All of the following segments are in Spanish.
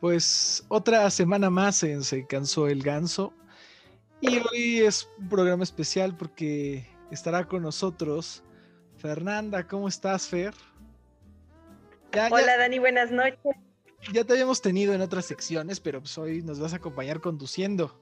Pues otra semana más se cansó el ganso. Y hoy es un programa especial porque estará con nosotros Fernanda. ¿Cómo estás, Fer? Hola, Dani, buenas noches. Ya te habíamos tenido en otras secciones, pero pues hoy nos vas a acompañar conduciendo.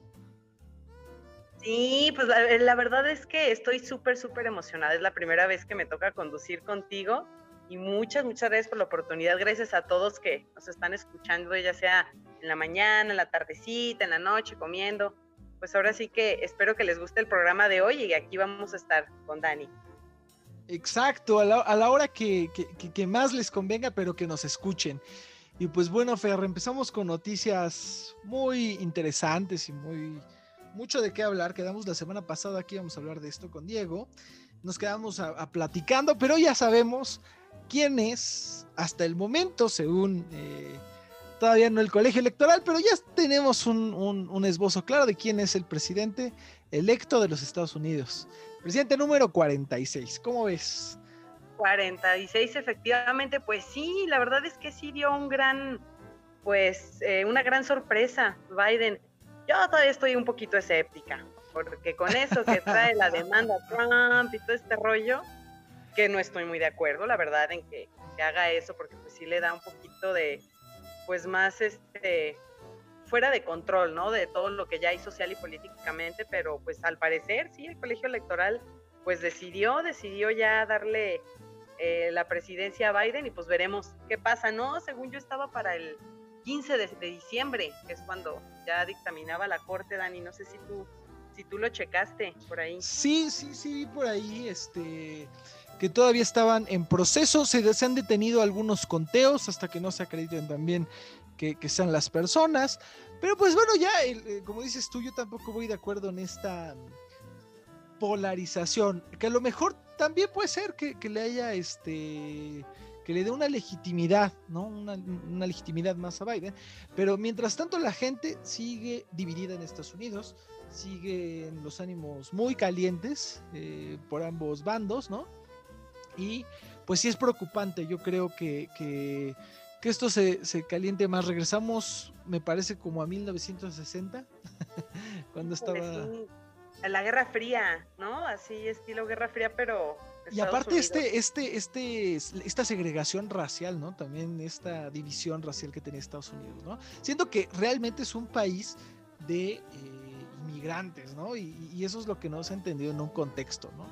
Sí, pues la, verdad es que estoy súper, súper emocionada. Es la primera vez que me toca conducir contigo y muchas, muchas gracias por la oportunidad. Gracias a todos que nos están escuchando, ya sea en la mañana, en la tardecita, en la noche, comiendo. Pues ahora sí que espero que les guste el programa de hoy y aquí vamos a estar con Dani. Exacto, a la, hora que, que, más les convenga, pero que nos escuchen. Y pues bueno, Fer, empezamos con noticias muy interesantes y muy mucho de qué hablar. Quedamos la semana pasada aquí, vamos a hablar de esto con Diego. Nos quedamos a platicando, pero ya sabemos quién es hasta el momento, según eh, todavía no el colegio electoral, pero ya tenemos un, esbozo claro de quién es el presidente electo de los Estados Unidos. Presidente número 46, ¿cómo ves? 46, efectivamente, pues sí, la verdad es que sí dio un gran, pues, eh, una gran sorpresa Biden. Yo todavía estoy un poquito escéptica, porque con eso que trae la demanda Trump y todo este rollo, que no estoy muy de acuerdo, la verdad, en que, haga eso, porque pues sí le da un poquito de, pues más este, fuera de control, ¿no? De todo lo que ya hay social y políticamente, pero pues al parecer sí, el colegio electoral pues decidió, decidió ya darle eh, la presidencia a Biden y pues veremos qué pasa, ¿no? Según yo estaba para el 15 de, de, diciembre, que es cuando ya dictaminaba la corte, Dani, no sé si tú, si tú lo checaste por ahí. Sí, sí, sí, por ahí, este que todavía estaban en proceso. Se, han detenido algunos conteos hasta que no se acrediten también que, sean las personas. Pero pues bueno, ya, eh, como dices tú, yo tampoco voy de acuerdo en esta polarización, que a lo mejor también puede ser que, le haya este que le dé una legitimidad, ¿no? Una, legitimidad más a Biden. Pero mientras tanto la gente sigue dividida en Estados Unidos, siguen los ánimos muy calientes eh, por ambos bandos, ¿no? Y pues sí es preocupante, yo creo que, que, esto se, caliente más. Regresamos, me parece, como a 1960, cuando estaba... A la Guerra Fría, ¿no? Así estilo Guerra Fría, pero... y aparte este, este, este, esta segregación racial, ¿no? También esta división racial que tenía Estados Unidos, ¿no? Siento que realmente es un país de eh, inmigrantes, ¿no? Y, y, eso es lo que no se ha entendido en un contexto, ¿no?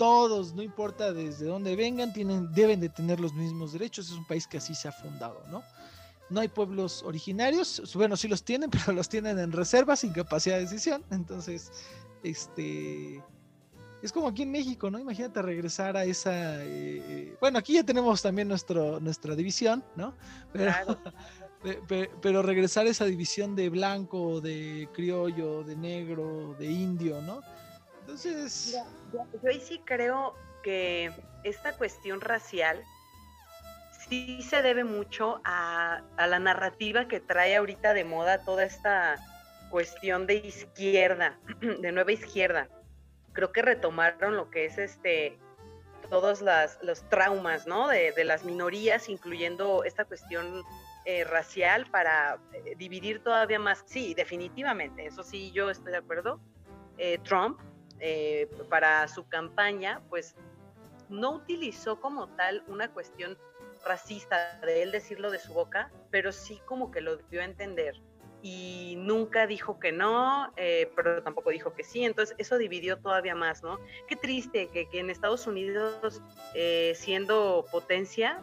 Todos, no importa desde dónde vengan, tienen, deben de tener los mismos derechos. Es un país que así se ha fundado, ¿no? No hay pueblos originarios, bueno, sí los tienen, pero los tienen en reserva sin capacidad de decisión. Entonces, este, es como aquí en México, ¿no? Imagínate regresar a esa, eh, eh, bueno, aquí ya tenemos también nuestro, nuestra división, ¿no? Pero, pero regresar a esa división de blanco, de criollo, de negro, de indio, ¿no? Entonces... yo ahí sí creo que esta cuestión racial sí se debe mucho a, la narrativa que trae ahorita de moda toda esta cuestión de izquierda, de nueva izquierda. Creo que retomaron lo que es este todos los traumas, ¿no? De, las minorías, incluyendo esta cuestión eh, racial para eh, dividir todavía más. Sí, definitivamente, eso sí, yo estoy de acuerdo. Eh, Trump eh, para su campaña, pues no utilizó como tal una cuestión racista de él decirlo de su boca, pero sí como que lo dio a entender. Y nunca dijo que no, eh, pero tampoco dijo que sí. Entonces eso dividió todavía más, ¿no? Qué triste que, en Estados Unidos, eh, siendo potencia,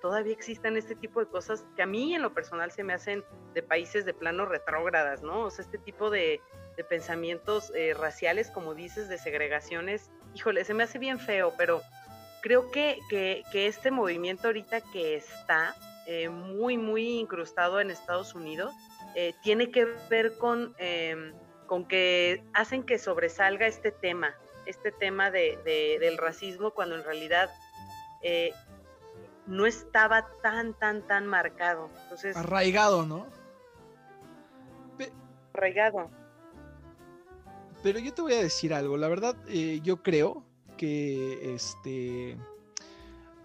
todavía existan este tipo de cosas que a mí en lo personal se me hacen de países de plano retrógradas, ¿no? O sea, este tipo de, pensamientos eh, raciales, como dices, de segregaciones, híjole, se me hace bien feo, pero creo que, que, este movimiento ahorita que está eh, muy, muy incrustado en Estados Unidos, eh, tiene que ver con, em, con que hacen que sobresalga este tema, este tema de, del racismo, cuando en realidad no estaba tan, tan, tan marcado. Entonces, arraigado, ¿no? Arraigado. Pero yo te voy a decir algo, la verdad, eh, yo creo que este,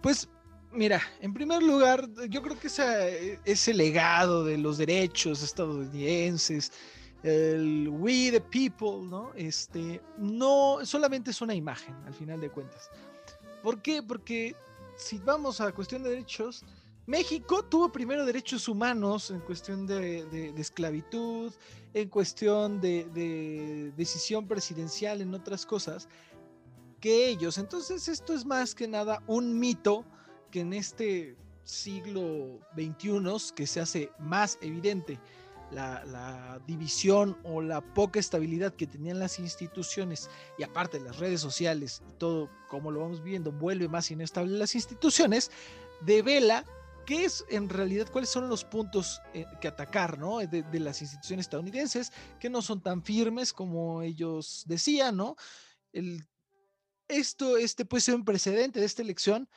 pues mira, en primer lugar, yo creo que ese legado de los derechos estadounidenses, el we the people, ¿no? Este, no solamente es una imagen, al final de cuentas. ¿Por qué? Porque si vamos a cuestión de derechos, México tuvo primero derechos humanos en cuestión de, esclavitud, en cuestión de, decisión presidencial, en otras cosas, que ellos. Entonces esto es más que nada un mito que en este siglo XXI que se hace más evidente la, división o la poca estabilidad que tenían las instituciones y aparte las redes sociales y todo como lo vamos viendo vuelve más inestable las instituciones, devela qué es en realidad, cuáles son los puntos eh, que atacar ¿no? de, de, las instituciones estadounidenses, que no son tan firmes como ellos decían, ¿no? El, esto este puede ser un precedente de esta elección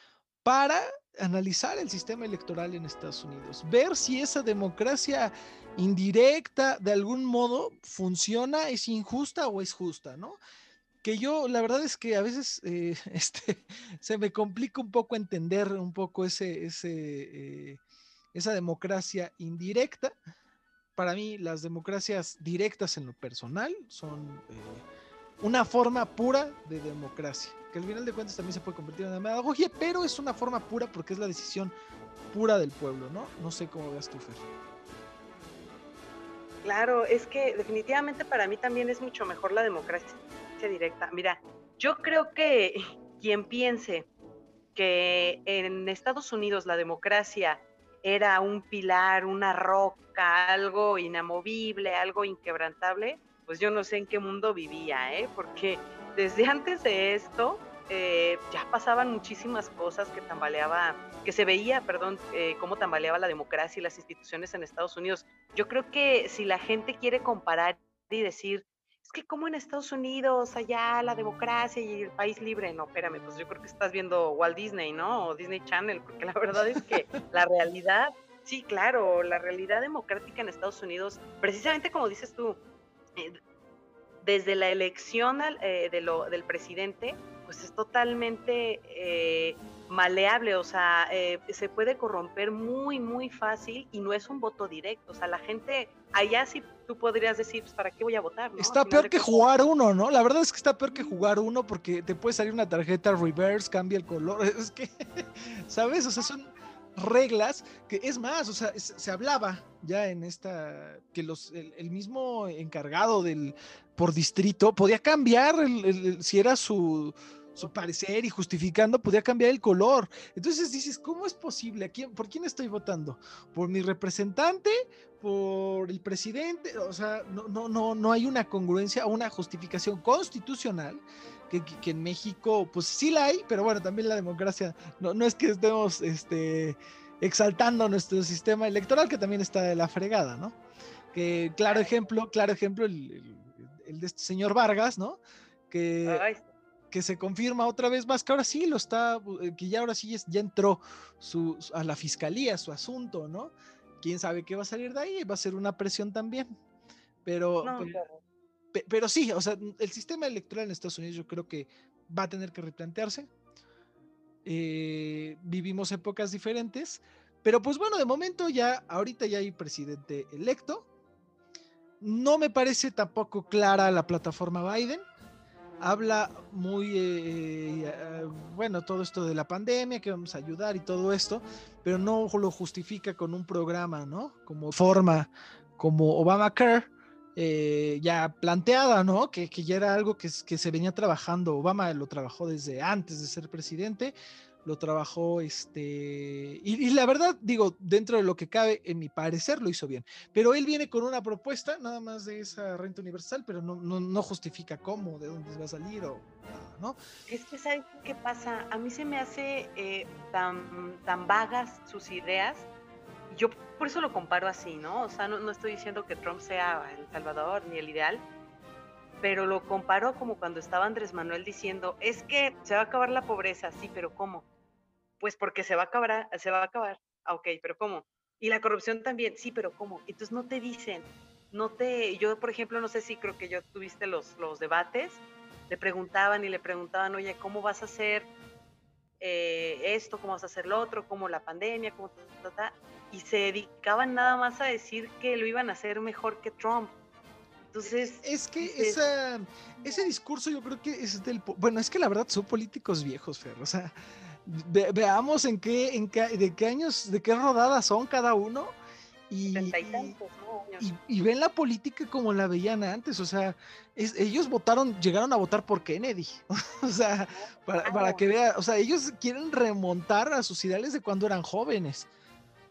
para analizar el sistema electoral en Estados Unidos, ver si esa democracia indirecta de algún modo funciona, es injusta o es justa, ¿no? Que yo, la verdad es que a veces eh, este, se me complica un poco entender un poco eh, esa democracia indirecta. Para mí, las democracias directas en lo personal son eh, una forma pura de democracia que al final de cuentas también se puede convertir en una demagogia, pero es una forma pura porque es la decisión pura del pueblo, ¿no? No sé cómo veas tú, Fer. Claro, es que definitivamente para mí también es mucho mejor la democracia directa. Mira, yo creo que quien piense que en Estados Unidos la democracia era un pilar, una roca, algo inamovible, algo inquebrantable, pues yo no sé en qué mundo vivía, ¿eh? Porque desde antes de esto, eh, ya pasaban muchísimas cosas que tambaleaba, que se veía, perdón, eh, cómo tambaleaba la democracia y las instituciones en Estados Unidos. Yo creo que si la gente quiere comparar y decir, es que como en Estados Unidos, allá la democracia y el país libre, no, espérame, pues yo creo que estás viendo Walt Disney, ¿no? O Disney Channel, porque la verdad es que la realidad, sí, claro, la realidad democrática en Estados Unidos, precisamente como dices tú, desde la elección de lo, del presidente, pues es totalmente eh, maleable, o sea, eh, se puede corromper muy, muy fácil y no es un voto directo. O sea, la gente, allá sí tú podrías decir, pues, ¿para qué voy a votar? Está peor que jugar uno, ¿no? La verdad es que está peor que jugar uno porque te puede salir una tarjeta reverse, cambia el color. Es que, ¿sabes? O sea, son reglas que es más, o sea, se hablaba ya en esta, que los, el, mismo encargado del, por distrito podía cambiar si era su, su parecer y justificando, podía cambiar el color. Entonces dices, ¿cómo es posible? quién, ¿Por quién estoy votando? ¿Por mi representante? ¿Por el presidente? O sea, no, no, no, no hay una congruencia o una justificación constitucional. Que, que, en México, pues sí la hay, pero bueno, también la democracia, no, no es que estemos este, exaltando nuestro sistema electoral, que también está de la fregada, ¿no? Que claro ejemplo, claro ejemplo, el, el, de este señor Vargas, ¿no? Que, que se confirma otra vez más que ahora sí lo está, eh, que ya ahora sí ya entró su, a la fiscalía su asunto, ¿no? Quién sabe qué va a salir de ahí, va a ser una presión también. Pero, pero, sí, o sea, el sistema electoral en Estados Unidos yo creo que va a tener que replantearse. Eh, vivimos épocas diferentes, pero pues bueno, de momento ya, ahorita ya hay presidente electo. No me parece tampoco clara la plataforma Biden habla muy, eh, eh, bueno, todo esto de la pandemia, que vamos a ayudar y todo esto, pero no lo justifica con un programa, ¿no? Como forma, como Obamacare, eh, ya planteada, ¿no? Que, que, ya era algo que, se venía trabajando, Obama lo trabajó desde antes de ser presidente, lo trabajó, este, y, la verdad, digo, dentro de lo que cabe, en mi parecer, lo hizo bien. Pero él viene con una propuesta, nada más de esa renta universal, pero no, no, no justifica cómo, de dónde va a salir o nada, ¿no? Es que, ¿sabes qué pasa? A mí se me hace eh, tan, tan vagas sus ideas. Yo por eso lo comparo así, ¿no? O sea, no, no estoy diciendo que Trump sea el salvador ni el ideal, pero lo comparo como cuando estaba Andrés Manuel diciendo, es que se va a acabar la pobreza, sí, pero ¿cómo? Pues porque se va a acabar, se va a acabar. Ah, ok, pero ¿cómo? Y la corrupción también, sí, pero ¿cómo? Entonces no te dicen, no te, yo por ejemplo, no sé si creo que yo tuviste los, los debates, le preguntaban y le preguntaban, oye, ¿cómo vas a hacer eh, esto, cómo vas a hacer lo otro, como la pandemia, cómo y se dedicaban nada más a decir que lo iban a hacer mejor que Trump. Entonces. Es que esa, ese discurso yo creo que es del. Bueno, es que la verdad son políticos viejos, Fer. O sea, veamos en qué, en qué, de qué años, de qué rodadas son cada uno. Y, y, ven la política como la veían antes, o sea, ellos votaron, llegaron a votar por Kennedy, o sea, para, para, que vea, o sea, ellos quieren remontar a sus ideales de cuando eran jóvenes.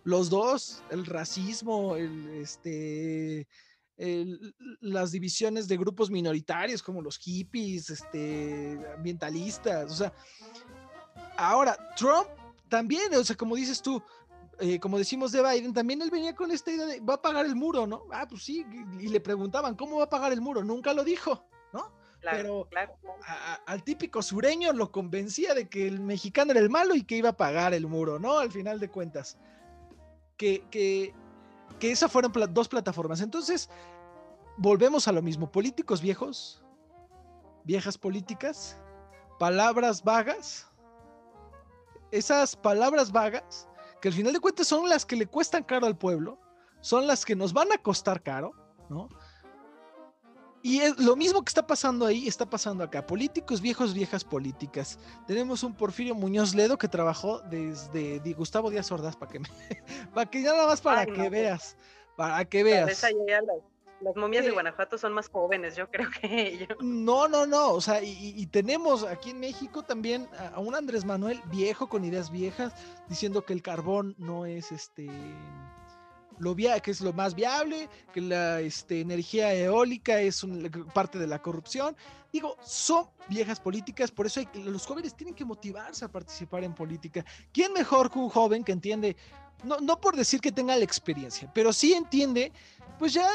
Los dos, el racismo, el, este, las divisiones de grupos minoritarios como los hippies, este, ambientalistas, o sea, ahora Trump también, o sea, como dices tú, eh, como decimos de Biden, también él venía con esta idea de va a pagar el muro, ¿no? Ah, pues sí, y le preguntaban, ¿cómo va a pagar el muro? Nunca lo dijo, ¿no? Pero al típico sureño lo convencía de que el mexicano era el malo y que iba a pagar el muro, ¿no? Al final de cuentas. Que, que, que esas fueron dos plataformas. Entonces, volvemos a lo mismo. Políticos viejos, viejas políticas, palabras vagas. Esas palabras vagas, que al final de cuentas son las que le cuestan caro al pueblo, son las que nos van a costar caro, ¿no? Y es, lo mismo que está pasando ahí, está pasando acá. Políticos viejos, viejas políticas. Tenemos un Porfirio Muñoz Ledo que trabajó desde Gustavo Díaz Ordaz, para que, me, para que nada más para que pues. veas, para que veas. las, momias de Guanajuato son más jóvenes, yo creo que ellos. No, no, no, o sea, y, y, tenemos aquí en México también a un Andrés Manuel viejo con ideas viejas, diciendo que el carbón no es este lo via que es lo más viable, que la este, energía eólica es parte de la corrupción. Digo, son viejas políticas, por eso los jóvenes tienen que motivarse a participar en política. ¿Quién mejor que un joven que entiende, no, no por decir que tenga la experiencia, pero sí entiende, pues ya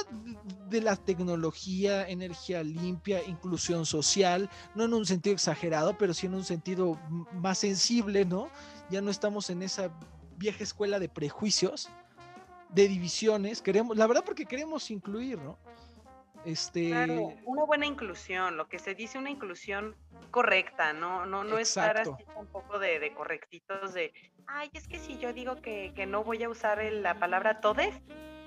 de la tecnología, energía limpia, inclusión social, no en un sentido exagerado, pero sí en un sentido más sensible, ¿no? Ya no estamos en esa vieja escuela de prejuicios de divisiones, queremos, la verdad porque queremos incluir, ¿no? Este... Claro, una buena inclusión, lo que se dice una inclusión correcta, no, no, no estar así tampoco de, de, correctitos de, ay, es que si yo digo que, que no voy a usar la palabra todes,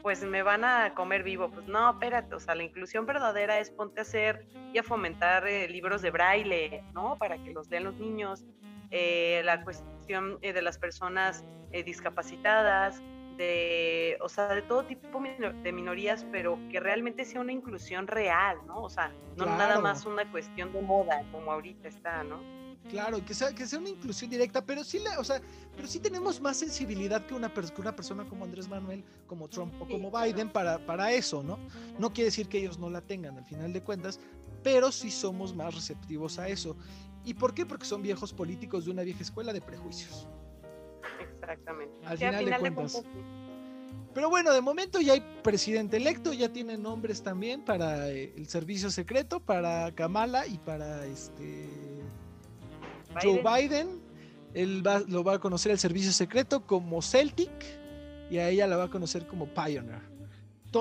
pues me van a comer vivo. Pues no, espérate, o sea, la inclusión verdadera es ponte a hacer y a fomentar eh, libros de braille, ¿no? Para que los lean los niños, eh, la cuestión eh, de las personas discapacitadas, de, o sea, de todo tipo de minorías, pero que realmente sea una inclusión real, ¿no? O sea, no nada más una cuestión de moda, como ahorita está, ¿no? Claro, que sea, que sea una inclusión directa, pero sí, la, o sea, pero sí tenemos más sensibilidad que una, una persona como Andrés Manuel, como Trump o como Biden para, para eso, ¿no? No quiere decir que ellos no la tengan al final de cuentas, pero sí somos más receptivos a eso. ¿Y por qué? Porque son viejos políticos de una vieja escuela de prejuicios. Exactamente. Al, final, de cuentas. Pero bueno, de momento ya hay presidente electo, ya tiene nombres también para eh, el servicio secreto, para Kamala y para este Joe Biden. Él va, lo va a conocer el servicio secreto como Celtic y a ella la va a conocer como Pioneer.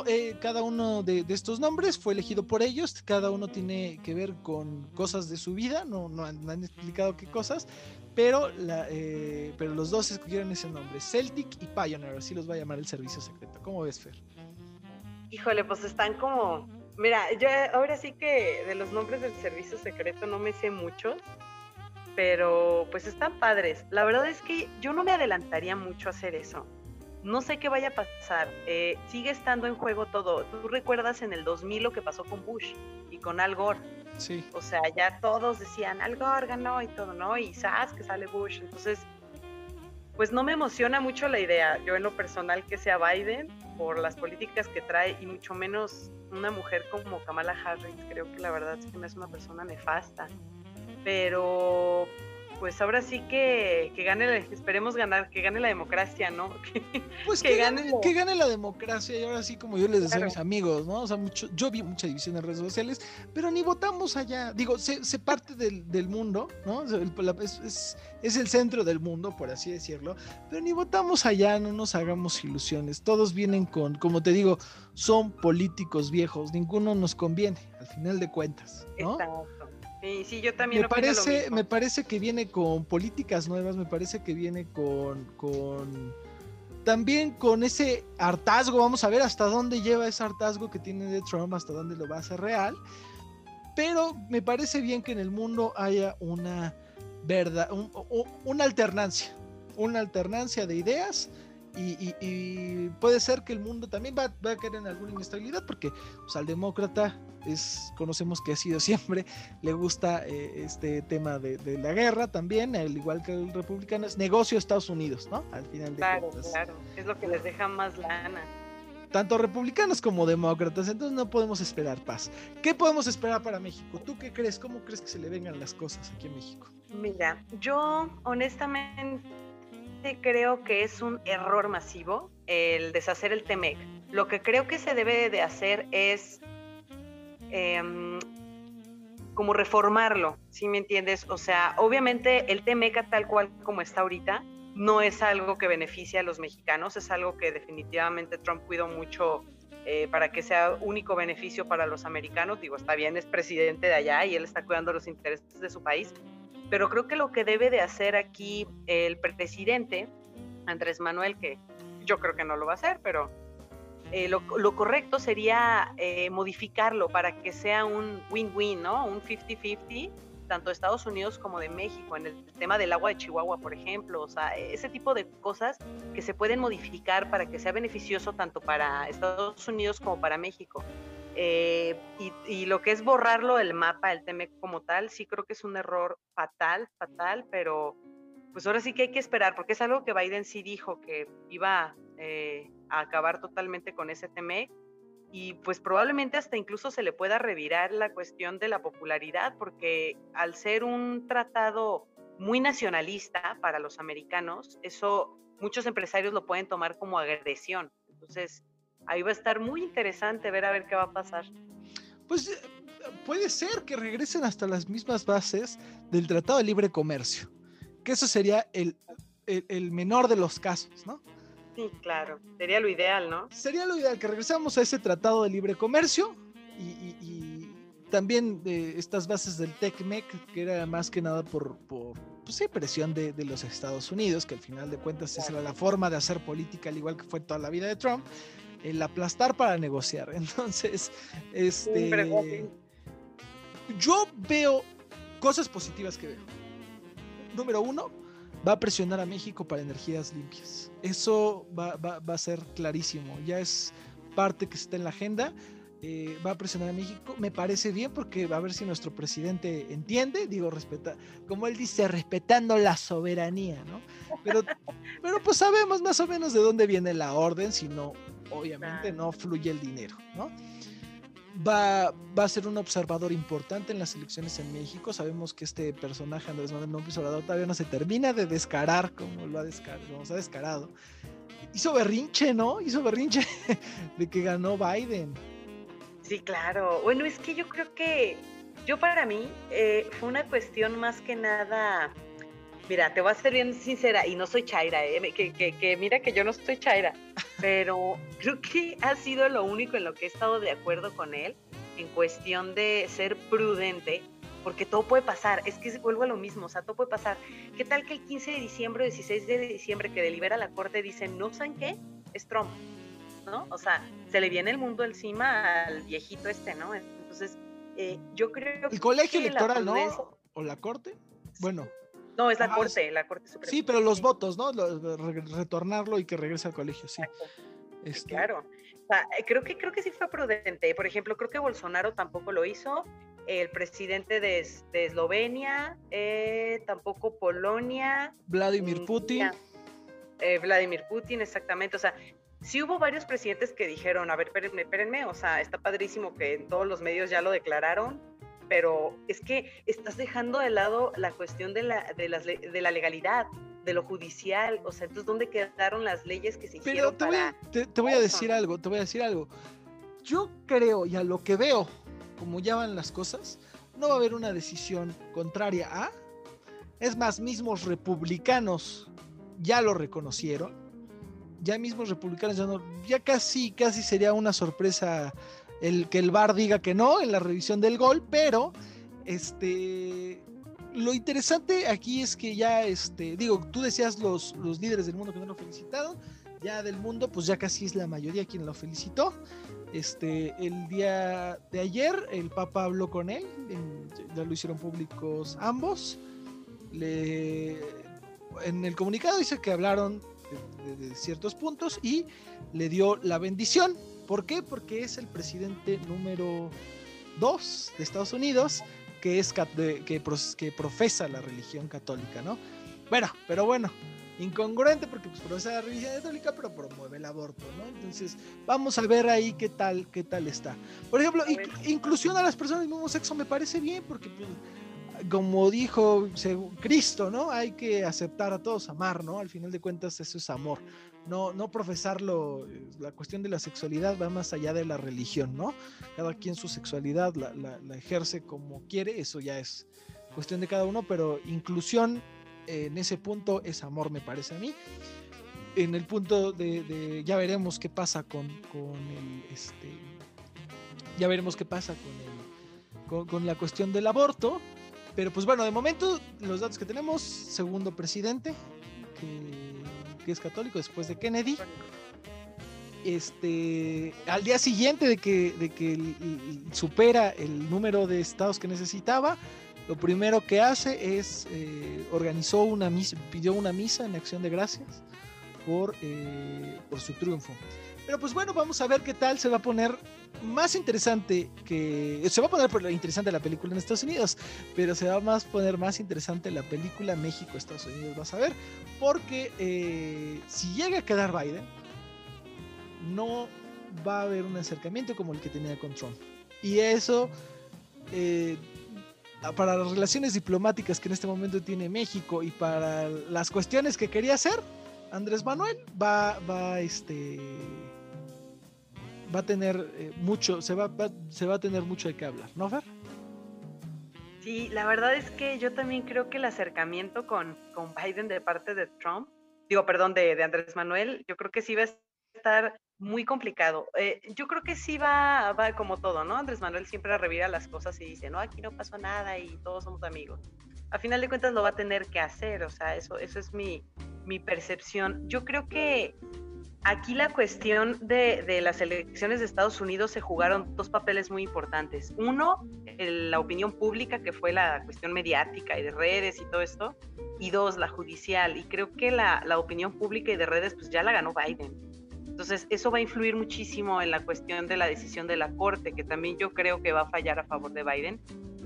Eh, cada uno de, estos nombres fue elegido por ellos, cada uno tiene que ver con cosas de su vida, no, no, han, han explicado qué cosas, pero, la, eh, pero los dos escogieron ese nombre, Celtic y Pioneer, así los va a llamar el servicio secreto. ¿Cómo ves, Fer? Híjole, pues están como... Mira, yo ahora sí que de los nombres del servicio secreto no me sé muchos, pero pues están padres. La verdad es que yo no me adelantaría mucho a hacer eso. No sé qué vaya a pasar. Eh, sigue estando en juego todo. Tú recuerdas en el 2000 lo que pasó con Bush y con Al Gore O sea, ya todos decían algo órgano y todo, ¿no? Y sabes que sale Bush. Entonces, pues no me emociona mucho la idea, yo en lo personal, que sea Biden por las políticas que trae y mucho menos una mujer como Kamala Harris. Creo que la verdad es que no es una persona nefasta. Pero pues ahora sí que, que gane, esperemos ganar, que gane la democracia, ¿no? pues que, gane, que gane la democracia y ahora sí como yo les decía a mis amigos, ¿no? O sea, mucho, yo vi mucha división en redes sociales, pero ni votamos allá, digo, se, se parte del, del, mundo, ¿no? Es, es, es, el centro del mundo, por así decirlo, pero ni votamos allá, no nos hagamos ilusiones, todos vienen con, como te digo, son políticos viejos, ninguno nos conviene, al final de cuentas, ¿no? Sí, sí, yo también. Me parece, me parece que viene con políticas nuevas, me parece que viene con, con también con ese hartazgo, vamos a ver hasta dónde lleva ese hartazgo que tiene de Trump, hasta dónde lo va a hacer real. Pero me parece bien que en el mundo haya una verdad, una alternancia, una alternancia de ideas y, puede ser que el mundo también va, a caer en alguna inestabilidad porque pues, al demócrata es, conocemos que ha sido siempre, le gusta eh, este tema de, la guerra también, al igual que el republicano, es negocio Estados Unidos, ¿no? Al final de Claro, claro, es lo que les deja más lana. Tanto republicanos como demócratas, entonces no podemos esperar paz. ¿Qué podemos esperar para México? ¿Tú qué crees? ¿Cómo crees que se le vengan las cosas aquí en México? Mira, yo honestamente creo que es un error masivo el deshacer el TEMEC. Lo que creo que se debe de hacer es em, como reformarlo, ¿sí me entiendes? O sea, obviamente el TEMEC tal cual como está ahorita no es algo que beneficie a los mexicanos, es algo que definitivamente Trump cuidó mucho eh, para que sea único beneficio para los americanos. Digo, está bien, es presidente de allá y él está cuidando los intereses de su país, pero creo que lo que debe de hacer aquí el presidente, Andrés Manuel, que yo creo que no lo va a hacer, pero eh, lo, correcto sería eh, modificarlo para que sea un win-win, ¿no? Un 50-50, tanto de Estados Unidos como de México, en el tema del agua de Chihuahua, por ejemplo, o sea, ese tipo de cosas que se pueden modificar para que sea beneficioso tanto para Estados Unidos como para México. Eh, y, lo que es borrarlo del mapa, el TEMEC como tal, sí creo que es un error fatal, fatal, pero pues ahora sí que hay que esperar, porque es algo que Biden sí dijo que iba eh, a acabar totalmente con ese TEMEC y pues probablemente hasta incluso se le pueda revirar la cuestión de la popularidad, porque al ser un tratado muy nacionalista para los americanos, eso muchos empresarios lo pueden tomar como agresión. Entonces, ahí va a estar muy interesante ver a ver qué va a pasar. Pues eh, puede ser que regresen hasta las mismas bases del Tratado de Libre Comercio, que eso sería el, el, menor de los casos, ¿no? Sí, claro, sería lo ideal, ¿no? Sería lo ideal que regresamos a ese Tratado de Libre Comercio y, también de estas bases del TECMEC, que era más que nada por, por pues sí, presión de, de, los Estados Unidos, que al final de cuentas esa era la forma de hacer política, al igual que fue toda la vida de Trump el aplastar para negociar. Entonces, este, yo veo cosas positivas que veo. Número uno, va a presionar a México para energías limpias. Eso va, a ser clarísimo. Ya es parte que está en la agenda. Eh, va a presionar a México. Me parece bien porque va a ver si nuestro presidente entiende, digo, respeta, como él dice, respetando la soberanía, ¿no? Pero, pero pues sabemos más o menos de dónde viene la orden, si no obviamente no fluye el dinero, ¿no? Va, va, a ser un observador importante en las elecciones en México. Sabemos que este personaje, Andrés Manuel López Obrador, todavía no se termina de descarar como lo ha, descarado, ha descarado. Hizo berrinche, ¿no? Hizo berrinche de que ganó Biden. Sí, claro. Bueno, es que yo creo que, yo para mí, eh, fue una cuestión más que nada Mira, te voy a ser bien sincera y no soy Chaira, ¿eh? que, que, mira que yo no soy Chaira, pero creo que ha sido lo único en lo que he estado de acuerdo con él en cuestión de ser prudente, porque todo puede pasar, es que vuelvo a lo mismo, o sea, todo puede pasar. ¿Qué tal que el 15 de diciembre o 16 de diciembre que delibera la corte dicen, no saben qué? Es Trump, ¿no? O sea, se le viene el mundo encima al viejito este, ¿no? Entonces, eh, yo creo que... El colegio electoral, ¿no? ¿O la corte? Bueno. No, es la Corte, la Corte Suprema. Sí, pero los votos, ¿no? retornarlo y que regrese al colegio, sí. Este claro. Eh, creo que, creo que sí fue prudente. Por ejemplo, creo que Bolsonaro tampoco lo hizo. El presidente de, Eslovenia, eh, tampoco Polonia. Vladimir Putin. Eh, Vladimir Putin, exactamente. O sea, sí hubo varios presidentes que dijeron, a ver, espérenme, espérenme, o sea, está padrísimo que en todos los medios ya lo declararon, pero es que estás dejando de lado la cuestión de la, de, las, de la legalidad, de lo judicial, o sea, entonces, ¿dónde quedaron las leyes que se hicieron? Pero te, voy, te, te voy a decir algo, te voy a decir algo. Yo creo, y a lo que veo, como ya van las cosas, no va a haber una decisión contraria a... Es más, mismos republicanos ya lo reconocieron. Ya mismos republicanos ya no, ya casi, casi sería una sorpresa el que el VAR diga que no en la revisión del gol, pero Este, lo interesante aquí es que ya, este, digo, tú decías los, los líderes del mundo que no lo felicitaron, ya del mundo, pues ya casi es la mayoría quien lo felicitó. Este, el día de ayer el Papa habló con él, ya lo hicieron públicos ambos. Le, en el comunicado dice que hablaron de, ciertos puntos y le dio la bendición. ¿Por qué? Porque es el presidente número dos de Estados Unidos que, es, que, que profesa la religión católica, ¿no? Bueno, pero bueno, incongruente porque pues profesa la religión católica, pero promueve el aborto, ¿no? Entonces, vamos a ver ahí qué tal, qué tal está. Por ejemplo, inclusión a las personas del mismo sexo me parece bien porque pues, como dijo Cristo, ¿no? Hay que aceptar a todos, amar, ¿no? Al final de cuentas eso es amor. No, no profesarlo, la cuestión de la sexualidad va más allá de la religión, ¿no? Cada quien su sexualidad la, la ejerce como quiere, eso ya es cuestión de cada uno, pero inclusión en ese punto es amor, me parece a mí. En el punto de, ya veremos qué pasa con, con el, este, ya veremos qué pasa con, el, con, la cuestión del aborto. Pero pues bueno, de momento los datos que tenemos, segundo presidente, que, es católico después de Kennedy. Este, al día siguiente de que, de que supera el número de estados que necesitaba, lo primero que hace es eh, organizó una misa, pidió una misa en acción de gracias por, eh, por su triunfo. Pero pues bueno, vamos a ver qué tal se va a poner más interesante que se va a poner por interesante la película en Estados Unidos, pero se va a más poner más interesante la película México Estados Unidos, vas a ver, porque eh, si llega a quedar Biden, no va a haber un acercamiento como el que tenía con Trump. Y eso para las relaciones diplomáticas que en este momento tiene México y para las cuestiones que quería hacer, Andrés Manuel va, va, este, va a tener eh, mucho, se va, se va a tener mucho de qué hablar, ¿no, Fer? Sí, la verdad es que yo también creo que el acercamiento con, con Biden de parte de Trump, digo, perdón, de, de Andrés Manuel, yo creo que sí va a estar muy complicado. Eh, yo creo que sí va, va como todo, ¿no? Andrés Manuel siempre revira las cosas y dice, no, aquí no pasó nada y todos somos amigos. A final de cuentas lo va a tener que hacer, o sea, eso, eso es mi, mi percepción. Yo creo que aquí la cuestión de, las elecciones de Estados Unidos se jugaron dos papeles muy importantes. Uno, la opinión pública, que fue la cuestión mediática y de redes y todo esto. Y dos, la judicial. Y creo que la, la opinión pública y de redes, pues ya la ganó Biden. Entonces, eso va a influir muchísimo en la cuestión de la decisión de la Corte, que también yo creo que va a fallar a favor de Biden,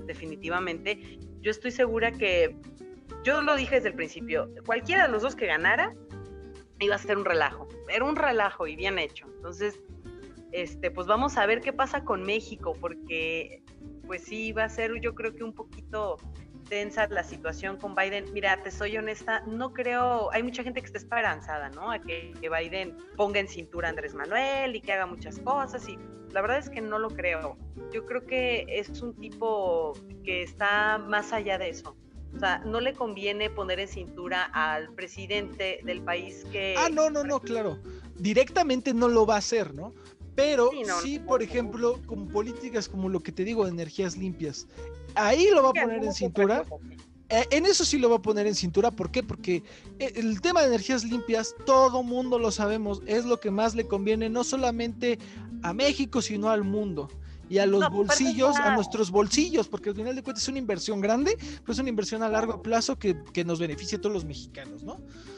definitivamente. Yo estoy segura que, yo lo dije desde el principio, cualquiera de los dos que ganara iba a ser un relajo. Era un relajo y bien hecho. Entonces, este, pues vamos a ver qué pasa con México, porque pues sí, va a ser yo creo que un poquito tensa la situación con Biden. Mira, te soy honesta, no creo, hay mucha gente que está esperanzada, ¿no? A que, Biden ponga en cintura a Andrés Manuel y que haga muchas cosas y la verdad es que no lo creo. Yo creo que es un tipo que está más allá de eso. O sea, no le conviene poner en cintura al presidente del país que... Ah, no, no, no, claro. Directamente no lo va a hacer, ¿no? Pero sí, por ejemplo, como políticas como lo que te digo de energías limpias, ahí lo va a poner en cintura. Eh, en eso sí lo va a poner en cintura. ¿Por qué? Porque eh, el tema de energías limpias, todo mundo lo sabemos, es lo que más le conviene no solamente a México, sino al mundo y a los bolsillos, a nuestros bolsillos, porque al final de cuentas es una inversión grande, pero es una inversión a largo plazo que, que nos beneficia a todos los mexicanos, ¿no?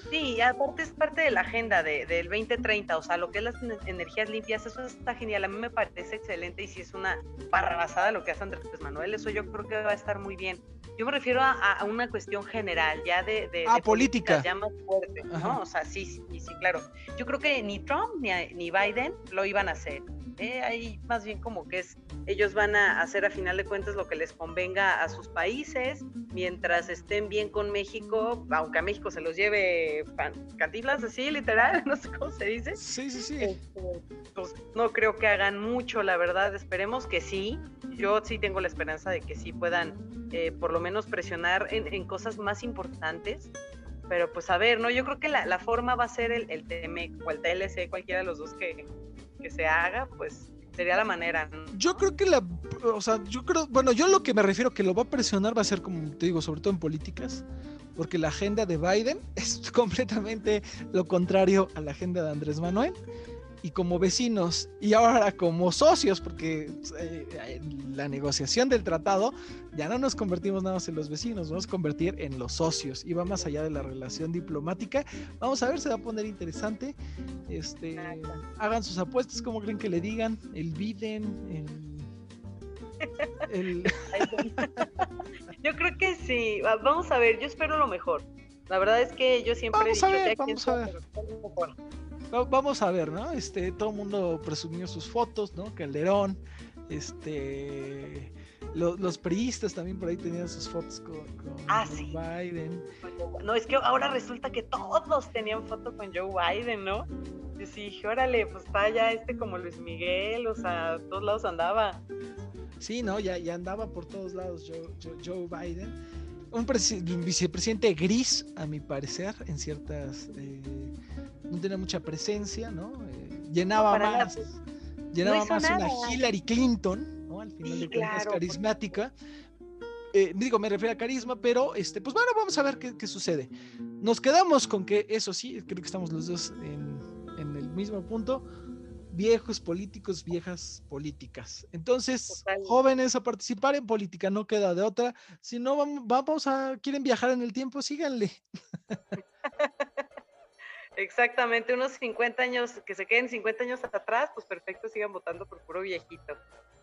Sí, aparte es parte de la agenda de, del 2030, o sea, lo que es las energías limpias, eso está genial, a mí me parece excelente y si es una barrabasada lo que hace Andrés Manuel, eso yo creo que va a estar muy bien. Yo me refiero a, una cuestión general, ya de, de, ah, política. Ya más fuerte, ¿no? O sea, sí, sí, sí, claro. Yo creo que ni Trump ni, ni Biden lo iban a hacer. ¿eh? Ahí más bien como que es, ellos van a hacer a final de cuentas lo que les convenga a sus países, mientras estén bien con México, aunque a México se los lleve cantiflas así, literal, no sé cómo se dice. Sí, sí, sí. Este, pues no creo que hagan mucho, la verdad, esperemos que sí. Yo sí tengo la esperanza de que sí puedan eh, por lo menos presionar en, cosas más importantes. Pero pues a ver, ¿no? Yo creo que la, forma va a ser el, el TMEC o el TLC, cualquiera de los dos que, que se haga, pues sería la manera. Yo creo que la, o sea, yo creo, bueno, yo lo que me refiero que lo va a presionar va a ser, como te digo, sobre todo en políticas, porque la agenda de Biden es completamente lo contrario a la agenda de Andrés Manuel y como vecinos y ahora como socios, porque eh, la negociación del tratado ya no nos convertimos nada más en los vecinos, vamos a convertir en los socios y va más allá de la relación diplomática. Vamos a ver, se va a poner interesante. Este, hagan sus apuestas, como creen que le digan, el Biden, el, yo creo que sí, vamos a ver, yo espero lo mejor. La verdad es que yo siempre vamos he dicho a ver, vamos a ver vamos a ver, ¿no? Este, todo el mundo presumió sus fotos, ¿no? Calderón, este, los priistas también por ahí tenían sus fotos con, ah, Biden. No, es que ahora resulta que todos tenían foto con Joe Biden, ¿no? Y sí, dije, órale, pues está ya este como Luis Miguel, o sea, a todos lados andaba. Sí, no, ya, ya andaba por todos lados Joe, Biden. Un, vicepresidente gris, a mi parecer, en ciertas eh, no tenía mucha presencia, ¿no? Eh, llenaba más, llenaba más una Hillary Clinton, ¿no? Al final de cuentas, carismática. Eh, digo, me refiero a carisma, pero este, pues bueno, vamos a ver qué, sucede. Nos quedamos con que eso sí, creo que estamos los dos en, el mismo punto. Viejos políticos, viejas políticas. Entonces, jóvenes a participar en política, no queda de otra. Si no, vamos, vamos a, quieren viajar en el tiempo, síganle. Exactamente, unos 50 años, que se queden 50 años atrás, pues perfecto, sigan votando por puro viejito.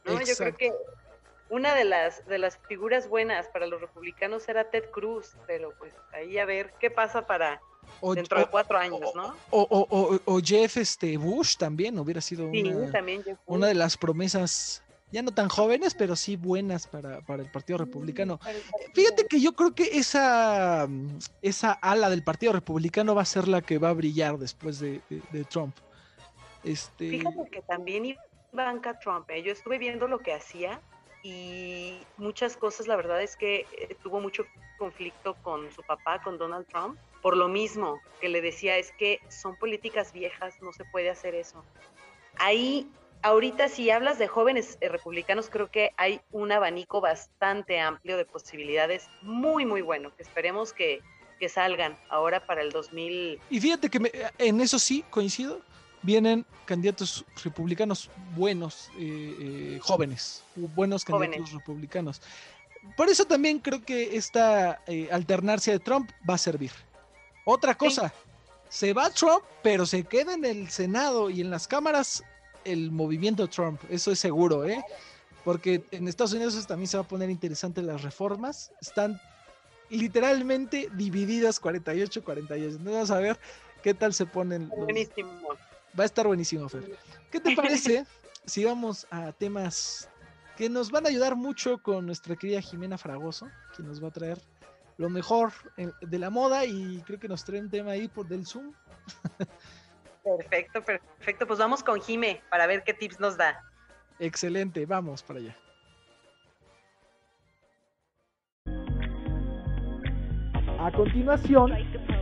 ¿no? Yo creo que una de las, de las figuras buenas para los republicanos era Ted Cruz, pero pues ahí a ver qué pasa para dentro de cuatro años, ¿no? O, o, Jeff este, Bush también hubiera sido una de las promesas ya no tan jóvenes, pero sí buenas para, el Partido Republicano. Fíjate que yo creo que esa, esa ala del Partido Republicano va a ser la que va a brillar después de, Trump. Este... Fíjate que también Ivanka Trump, ¿eh? yo estuve viendo lo que hacía y muchas cosas, la verdad es que eh, tuvo mucho conflicto con su papá, con Donald Trump, por lo mismo que le decía, es que son políticas viejas, no se puede hacer eso. Ahí ahorita si hablas de jóvenes eh, republicanos, creo que hay un abanico bastante amplio de posibilidades muy, muy bueno, que esperemos que, salgan ahora para el 2000. Y fíjate que en eso sí coincido, vienen candidatos republicanos buenos, eh, eh, jóvenes, buenos candidatos republicanos. Por eso también creo que esta alternancia de Trump va a servir. Otra cosa, se va Trump, pero se queda en el Senado y en las cámaras el movimiento Trump, eso es seguro, ¿eh? Porque en Estados Unidos también se va a poner interesante las reformas. Están literalmente divididas 48-48. No vamos a ver qué tal se ponen. Buenísimo. Va a estar buenísimo, Fer. ¿Qué te parece si vamos a temas que nos van a ayudar mucho con nuestra querida Jimena Fragoso, que nos va a traer lo mejor de la moda y creo que nos trae un tema ahí por del Zoom. Perfecto, perfecto. Pues vamos con Jime para ver qué tips nos da. Excelente, vamos para allá. A continuación,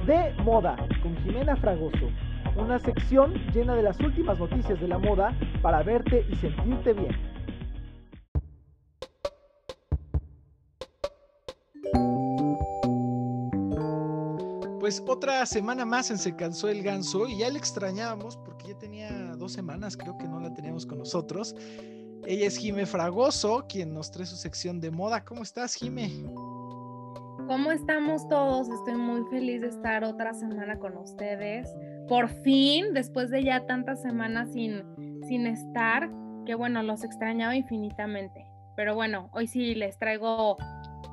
de moda con Jimena Fragoso, una sección llena de las últimas noticias de la moda para verte y sentirte bien. pues otra semana más en Se Cansó el Ganso y ya le extrañábamos porque ya tenía dos semanas, creo que no la teníamos con nosotros. Ella es Jime Fragoso, quien nos trae su sección de moda. ¿Cómo estás, Jime? ¿Cómo estamos todos? Estoy muy feliz de estar otra semana con ustedes. Por fin, después de ya tantas semanas sin, sin estar, que bueno, los extrañaba infinitamente. Pero bueno, hoy sí les traigo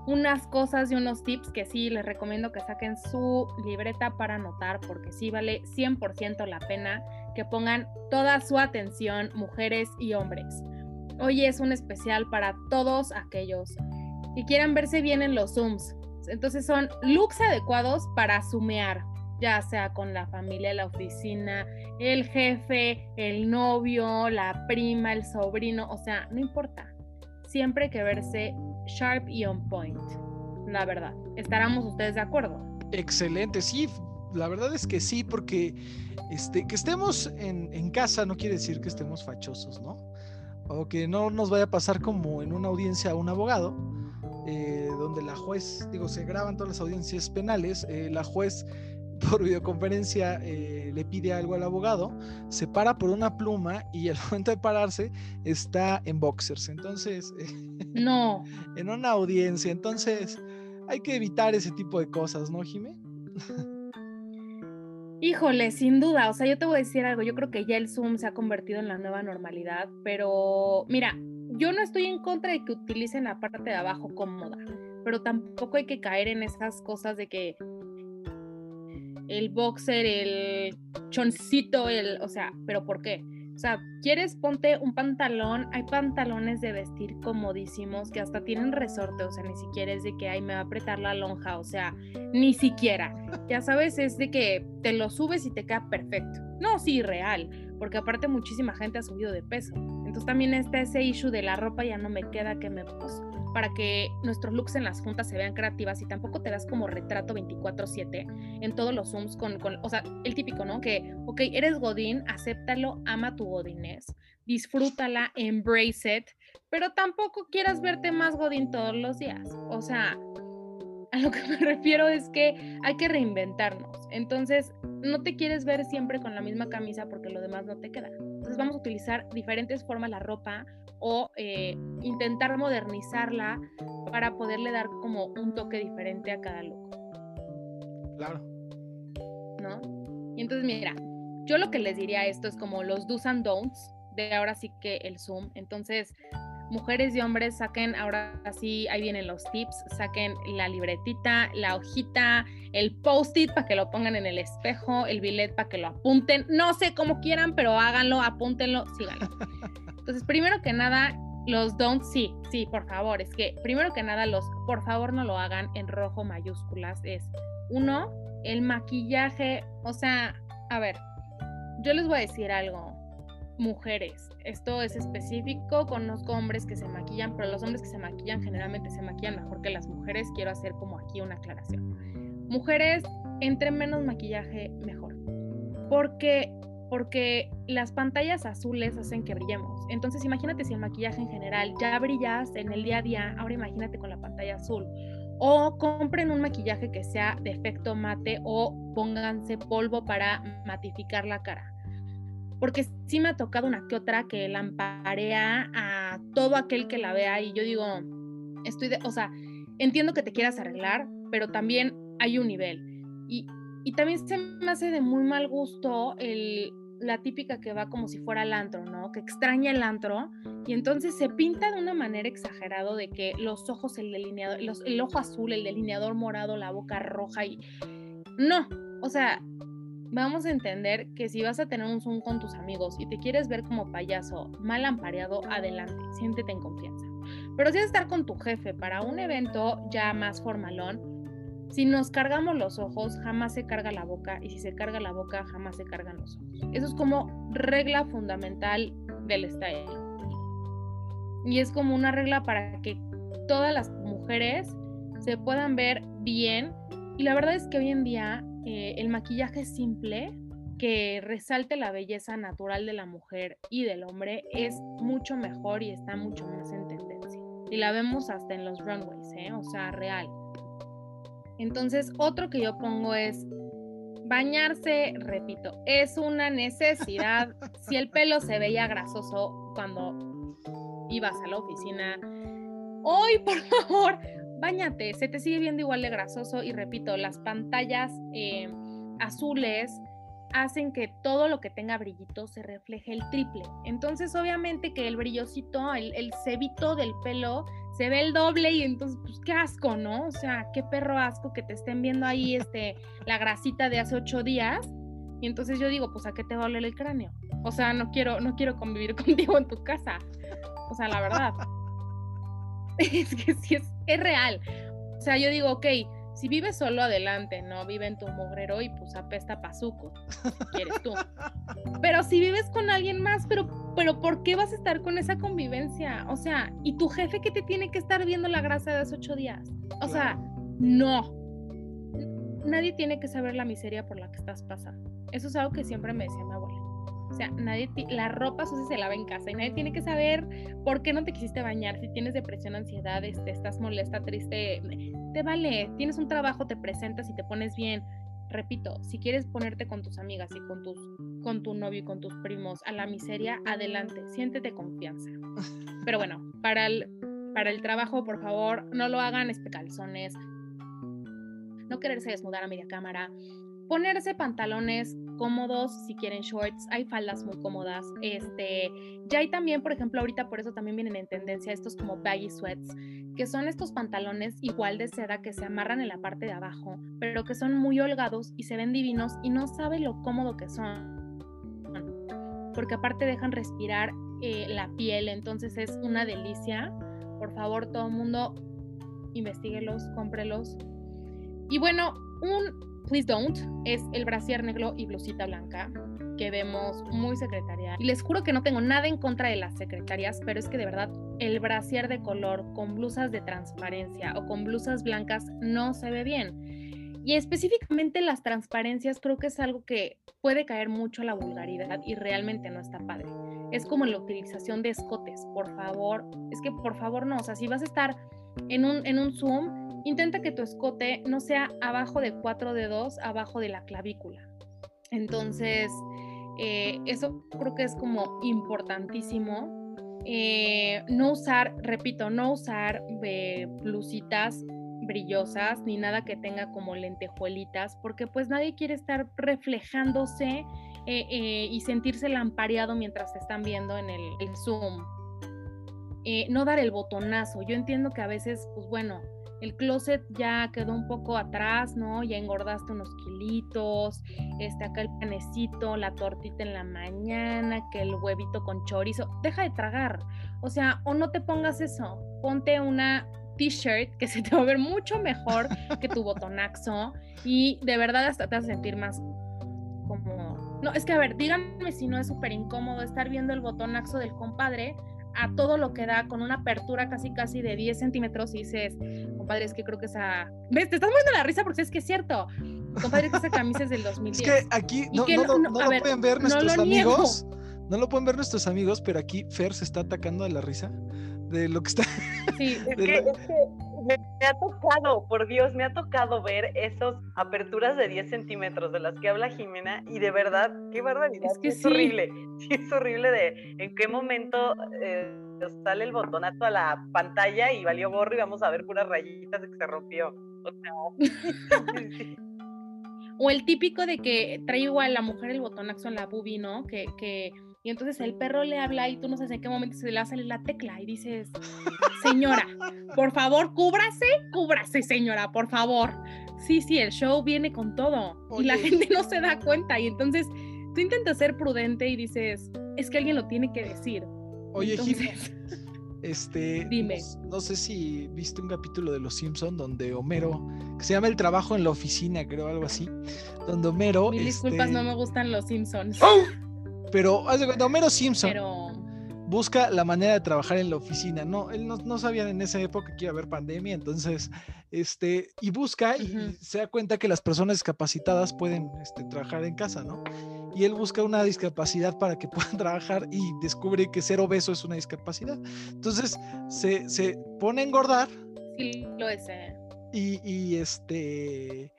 unas cosas y unos tips que sí les recomiendo que saquen su libreta para anotar porque sí vale 100% la pena que pongan toda su atención mujeres y hombres. Hoy es un especial para todos aquellos que quieran verse bien en los Zooms. Entonces son looks adecuados para sumear, ya sea con la familia, la oficina, el jefe, el novio, la prima, el sobrino, o sea, no importa. Siempre hay que verse sharp y on point, la verdad. ¿Estaremos ustedes de acuerdo? Excelente, sí, la verdad es que sí, porque este, que estemos en, casa no quiere decir que estemos fachosos, ¿no? o que no nos vaya a pasar como en una audiencia a un abogado, eh, donde la juez, digo, se graban todas las audiencias penales, eh, la juez por videoconferencia eh, le pide algo al abogado, se para por una pluma y al momento de pararse está en boxers. Entonces, no. en una audiencia, entonces hay que evitar ese tipo de cosas, ¿no, Jimé? Híjole, sin duda, o sea, yo te voy a decir algo, yo creo que ya el Zoom se ha convertido en la nueva normalidad, pero mira, yo no estoy en contra de que utilicen la parte de abajo cómoda, pero tampoco hay que caer en esas cosas de que el boxer, el choncito, el, o sea, pero ¿por qué? O sea, quieres ponte un pantalón, hay pantalones de vestir comodísimos que hasta tienen resorte, o sea, ni siquiera es de que, ay, me va a apretar la lonja, o sea, ni siquiera. Ya sabes, es de que te lo subes y te queda perfecto. No, sí, real, porque aparte muchísima gente ha subido de peso. Entonces también está ese issue de la ropa ya no me queda que me pues, para que nuestros looks en las juntas se vean creativas y tampoco te das como retrato 24/7 en todos los Zooms con, con, o sea, el típico, ¿no? Que, ok, eres Godín, acéptalo, ama tu Godinés, disfrútala, embrace it, pero tampoco quieras verte más Godín todos los días. O sea, a lo que me refiero es que hay que reinventarnos. Entonces, no te quieres ver siempre con la misma camisa porque lo demás no te queda. Entonces, vamos a utilizar diferentes formas la ropa o eh, intentar modernizarla para poderle dar como un toque diferente a cada look. Claro. ¿No? Y entonces, mira, yo lo que les diría esto es como los do's and don'ts de ahora sí que el Zoom. Entonces, mujeres y hombres saquen, ahora sí, ahí vienen los tips, saquen la libretita, la hojita, el post-it para que lo pongan en el espejo, el billet para que lo apunten, no sé cómo quieran, pero háganlo, apúntenlo, síganlo. Entonces, primero que nada, los don't, sí, sí, por favor, es que primero que nada, los por favor no lo hagan en rojo mayúsculas, es uno, el maquillaje, o sea, a ver, yo les voy a decir algo, mujeres. Esto es específico, conozco hombres que se maquillan, pero los hombres que se maquillan generalmente se maquillan mejor que las mujeres. Quiero hacer como aquí una aclaración. Mujeres, entre menos maquillaje, mejor. Porque porque las pantallas azules hacen que brillemos. Entonces imagínate si el maquillaje en general ya brillas en el día a día, ahora imagínate con la pantalla azul. O compren un maquillaje que sea de efecto mate o pónganse polvo para matificar la cara porque sí me ha tocado una que otra que lamparea a todo aquel que la vea y yo digo, estoy de, o sea, entiendo que te quieras arreglar, pero también hay un nivel. Y, y también se me hace de muy mal gusto el, la típica que va como si fuera el antro, ¿no? Que extraña el antro y entonces se pinta de una manera exagerada de que los ojos, el delineador, el ojo azul, el delineador morado, la boca roja y... No, o sea, vamos a entender que si vas a tener un Zoom con tus amigos y te quieres ver como payaso mal ampareado, adelante, siéntete en confianza. Pero si a estar con tu jefe para un evento ya más formalón, si nos cargamos los ojos, jamás se carga la boca y si se carga la boca, jamás se cargan los ojos. Eso es como regla fundamental del style. Y es como una regla para que todas las mujeres se puedan ver bien. Y la verdad es que hoy en día eh, el maquillaje simple que resalte la belleza natural de la mujer y del hombre es mucho mejor y está mucho más en tendencia. Y la vemos hasta en los runways, ¿eh? o sea, real. Entonces, otro que yo pongo es bañarse, repito, es una necesidad. si el pelo se veía grasoso cuando ibas a la oficina, hoy, por favor, Báñate, se te sigue viendo igual de grasoso y repito, las pantallas eh, azules hacen que todo lo que tenga brillito se refleje el triple. Entonces, obviamente que el brillosito, el, el cebito del pelo se ve el doble y entonces, pues qué asco, ¿no? O sea, qué perro asco que te estén viendo ahí este, la grasita de hace ocho días. Y entonces yo digo, pues a qué te va a oler el cráneo. O sea, no quiero, no quiero convivir contigo en tu casa. O sea, la verdad. es que sí es, es real. O sea, yo digo, ok, si vives solo adelante, no vive en tu mugrero y pues apesta pazuco, si quieres tú. Pero si vives con alguien más, pero, pero ¿por qué vas a estar con esa convivencia? O sea, ¿y tu jefe que te tiene que estar viendo la grasa de hace ocho días? O sea, no. Nadie tiene que saber la miseria por la que estás pasando. Eso es algo que siempre me decía mi abuela. O sea, nadie la ropa sucia se lava en casa y nadie tiene que saber por qué no te quisiste bañar, si tienes depresión, ansiedad, este, estás molesta, triste, te vale, tienes un trabajo, te presentas y te pones bien. Repito, si quieres ponerte con tus amigas y con tus con tu novio y con tus primos a la miseria, adelante, siéntete confianza. Pero bueno, para el para el trabajo, por favor, no lo hagan especalzones, no quererse desnudar a media cámara, ponerse pantalones cómodos si quieren shorts, hay faldas muy cómodas, este, ya hay también, por ejemplo, ahorita por eso también vienen en tendencia estos como baggy sweats, que son estos pantalones igual de seda que se amarran en la parte de abajo, pero que son muy holgados y se ven divinos y no sabe lo cómodo que son, porque aparte dejan respirar eh, la piel, entonces es una delicia. Por favor, todo el mundo, investiguelos, cómprelos. Y bueno, un please don't es el brasier negro y blusita blanca que vemos muy secretarial. Y les juro que no tengo nada en contra de las secretarias, pero es que de verdad el brasier de color con blusas de transparencia o con blusas blancas no se ve bien. Y específicamente las transparencias creo que es algo que puede caer mucho a la vulgaridad y realmente no está padre es como la utilización de escotes. Por favor, es que por favor no, o sea, si vas a estar en un, en un Zoom, intenta que tu escote no sea abajo de cuatro dedos, abajo de la clavícula. Entonces, eh, eso creo que es como importantísimo. Eh, no usar, repito, no usar eh, blusitas brillosas ni nada que tenga como lentejuelitas, porque pues nadie quiere estar reflejándose y sentirse lampareado mientras te están viendo en el, Zoom. No dar el botonazo. Yo entiendo que a veces, pues bueno, el closet ya quedó un poco atrás, ¿no? Ya engordaste unos kilitos, este, acá el panecito, la tortita en la mañana, que el huevito con chorizo. Deja de tragar. O sea, o no te pongas eso. Ponte una t-shirt que se te va a ver mucho mejor que tu botonazo y de verdad hasta te vas a sentir más como no, es que a ver, díganme si no es súper incómodo estar viendo el botonaxo del compadre a todo lo que da con una apertura casi casi de 10 centímetros y dices, compadre, es que creo que esa... ¿Ves? Te estás muriendo la risa porque es que es cierto. Compadre, que esa camisa es del 2010. Es que aquí no, lo pueden ver nuestros amigos. No lo pueden ver nuestros amigos, pero aquí Fer se está atacando de la risa de lo que está... Sí, es que me, ha tocado, por Dios, me ha tocado ver esas aperturas de 10 centímetros de las que habla Jimena y de verdad, qué barbaridad. Es que es horrible, sí, es horrible de en qué momento eh, sale el botonazo a la pantalla y valió gorro y vamos a ver puras rayitas de que se rompió. O, el típico de que trae igual la mujer el botonazo en la bubi, ¿no? Que, que y entonces el perro le habla y tú no sabes en qué momento se le va a salir la tecla y dices, señora, por favor, cúbrase, cúbrase, señora, por favor. Sí, sí, el show viene con todo y la gente no se da cuenta y entonces tú intentas ser prudente y dices, es que alguien lo tiene que decir. Oye, entonces... este, Dime. No, sé si viste un capítulo de Los Simpson donde Homero, que se llama El trabajo en la oficina, creo, algo así, donde Homero... Mil disculpas, este no me gustan Los Simpsons. ¡Oh! Pero haz de cuenta, Homero Simpson busca la manera de trabajar en la oficina. No, él no, sabía en esa época que iba a haber pandemia, entonces, este, y busca y se da cuenta que las personas discapacitadas pueden este, trabajar en casa, ¿no? Y él busca una discapacidad para que puedan trabajar y descubre que ser obeso es una discapacidad. Entonces, se, se pone a engordar. Sí, lo es. Eh. Y, y este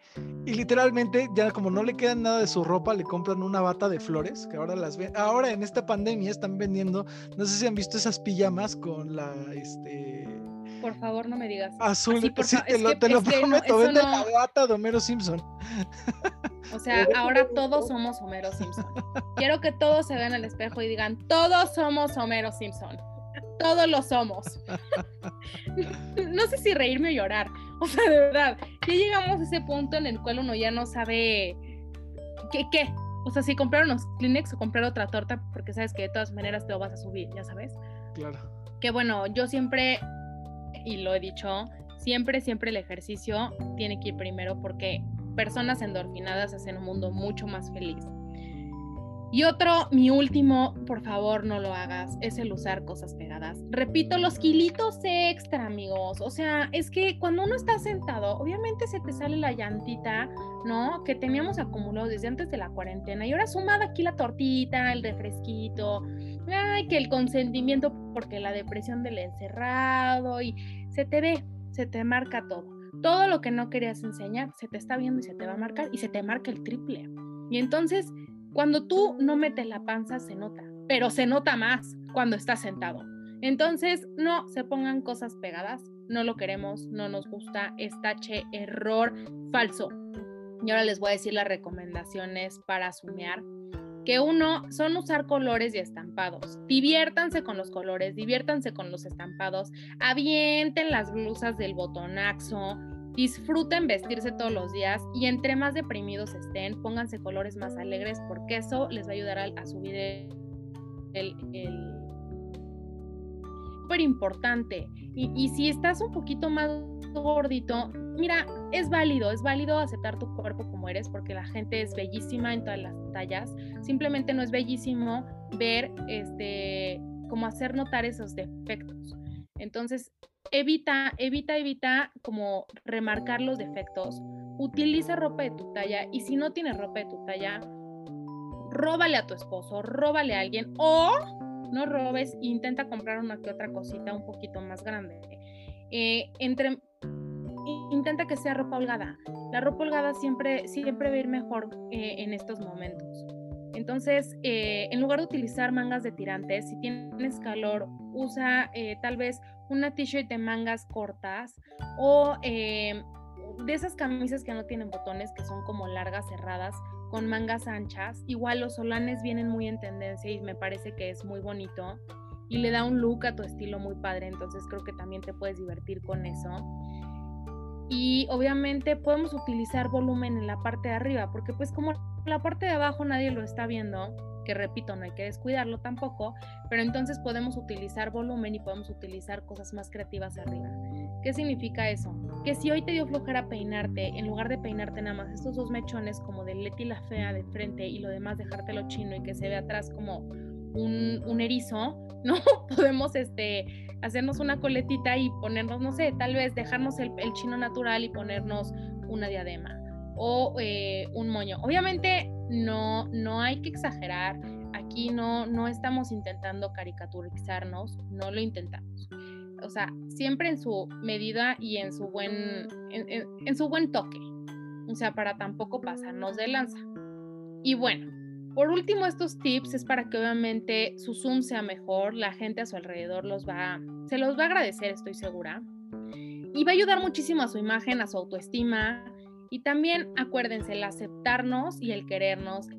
y literalmente, ya como no le queda nada de su ropa, le compran una bata de flores, que ahora las ven. Ahora en esta pandemia están vendiendo, no sé si han visto esas pijamas con la, este... Por favor, no me digas. Azul, sí, te, lo, te lo, prometo, vende la bata de Homero Simpson. O sea, ahora todos somos Homero Simpson. Quiero que todos se vean al espejo y digan, todos somos Homero Simpson. Todos lo somos. no sé si reírme o llorar. O sea, de verdad, ya llegamos a ese punto en el cual uno ya no sabe qué, qué. O sea, si comprar unos Kleenex o comprar otra torta, porque sabes que de todas maneras te lo vas a subir, ya sabes. Claro. Que bueno, yo siempre, y lo he dicho, siempre, siempre el ejercicio tiene que ir primero porque personas endorfinadas hacen un mundo mucho más feliz. Y otro, mi último, por favor no lo hagas, es el usar cosas pegadas. Repito, los kilitos extra, amigos. O sea, es que cuando uno está sentado, obviamente se te sale la llantita, ¿no? Que teníamos acumulado desde antes de la cuarentena. Y ahora sumada aquí la tortita, el refresquito, ay, que el consentimiento porque la depresión del encerrado y se te ve, se te marca todo. Todo lo que no querías enseñar se te está viendo y se te va a marcar y se te marca el triple. Y entonces cuando tú no metes la panza se nota, pero se nota más cuando estás sentado. Entonces, no se pongan cosas pegadas, no lo queremos, no nos gusta, estache, error, falso. Y ahora les voy a decir las recomendaciones para sumear. Que uno son usar colores y estampados. Diviértanse con los colores, diviértanse con los estampados, avienten las blusas del botonaxo, Disfruten vestirse todos los días y entre más deprimidos estén, pónganse colores más alegres porque eso les va a ayudar a, subir el, el, súper importante. Y, y, si estás un poquito más gordito, mira, es válido, es válido aceptar tu cuerpo como eres porque la gente es bellísima en todas las tallas. Simplemente no es bellísimo ver, este, como hacer notar esos defectos. Entonces, evita, evita, evita como remarcar los defectos. Utiliza ropa de tu talla y si no tienes ropa de tu talla, róbale a tu esposo, róbale a alguien o no robes e intenta comprar una que otra cosita un poquito más grande. Eh, entre, intenta que sea ropa holgada. La ropa holgada siempre, siempre va a ir mejor eh, en estos momentos. Entonces, eh, en lugar de utilizar mangas de tirantes, si tienes calor, usa tal vez una t-shirt de mangas cortas o eh, de esas camisas que no tienen botones, que son como largas, cerradas, con mangas anchas. Igual los solanes vienen muy en tendencia y me parece que es muy bonito y le da un look a tu estilo muy padre, entonces creo que también te puedes divertir con eso. Y obviamente podemos utilizar volumen en la parte de arriba, porque pues como la parte de abajo nadie lo está viendo, que repito, no hay que descuidarlo tampoco, pero entonces podemos utilizar volumen y podemos utilizar cosas más creativas arriba. ¿Qué significa eso? Que si hoy te dio flojera peinarte, en lugar de peinarte nada más estos dos mechones como de Leti la fea de frente y lo demás dejártelo chino y que se ve atrás como un, erizo, ¿no? Podemos este, hacernos una coletita y ponernos, no sé, tal vez dejarnos el, chino natural y ponernos una diadema o eh, un moño. Obviamente no, no hay que exagerar. Aquí no, no estamos intentando caricaturizarnos, no lo intentamos. O sea, siempre en su medida y en su buen, en, su buen toque. O sea, para tampoco pasarnos de lanza. Y bueno, por último, estos tips es para que obviamente su Zoom sea mejor, la gente a su alrededor los va, se los va a agradecer, estoy segura. Y va a ayudar muchísimo a su imagen, a su autoestima, y también acuérdense, el aceptarnos y el querernos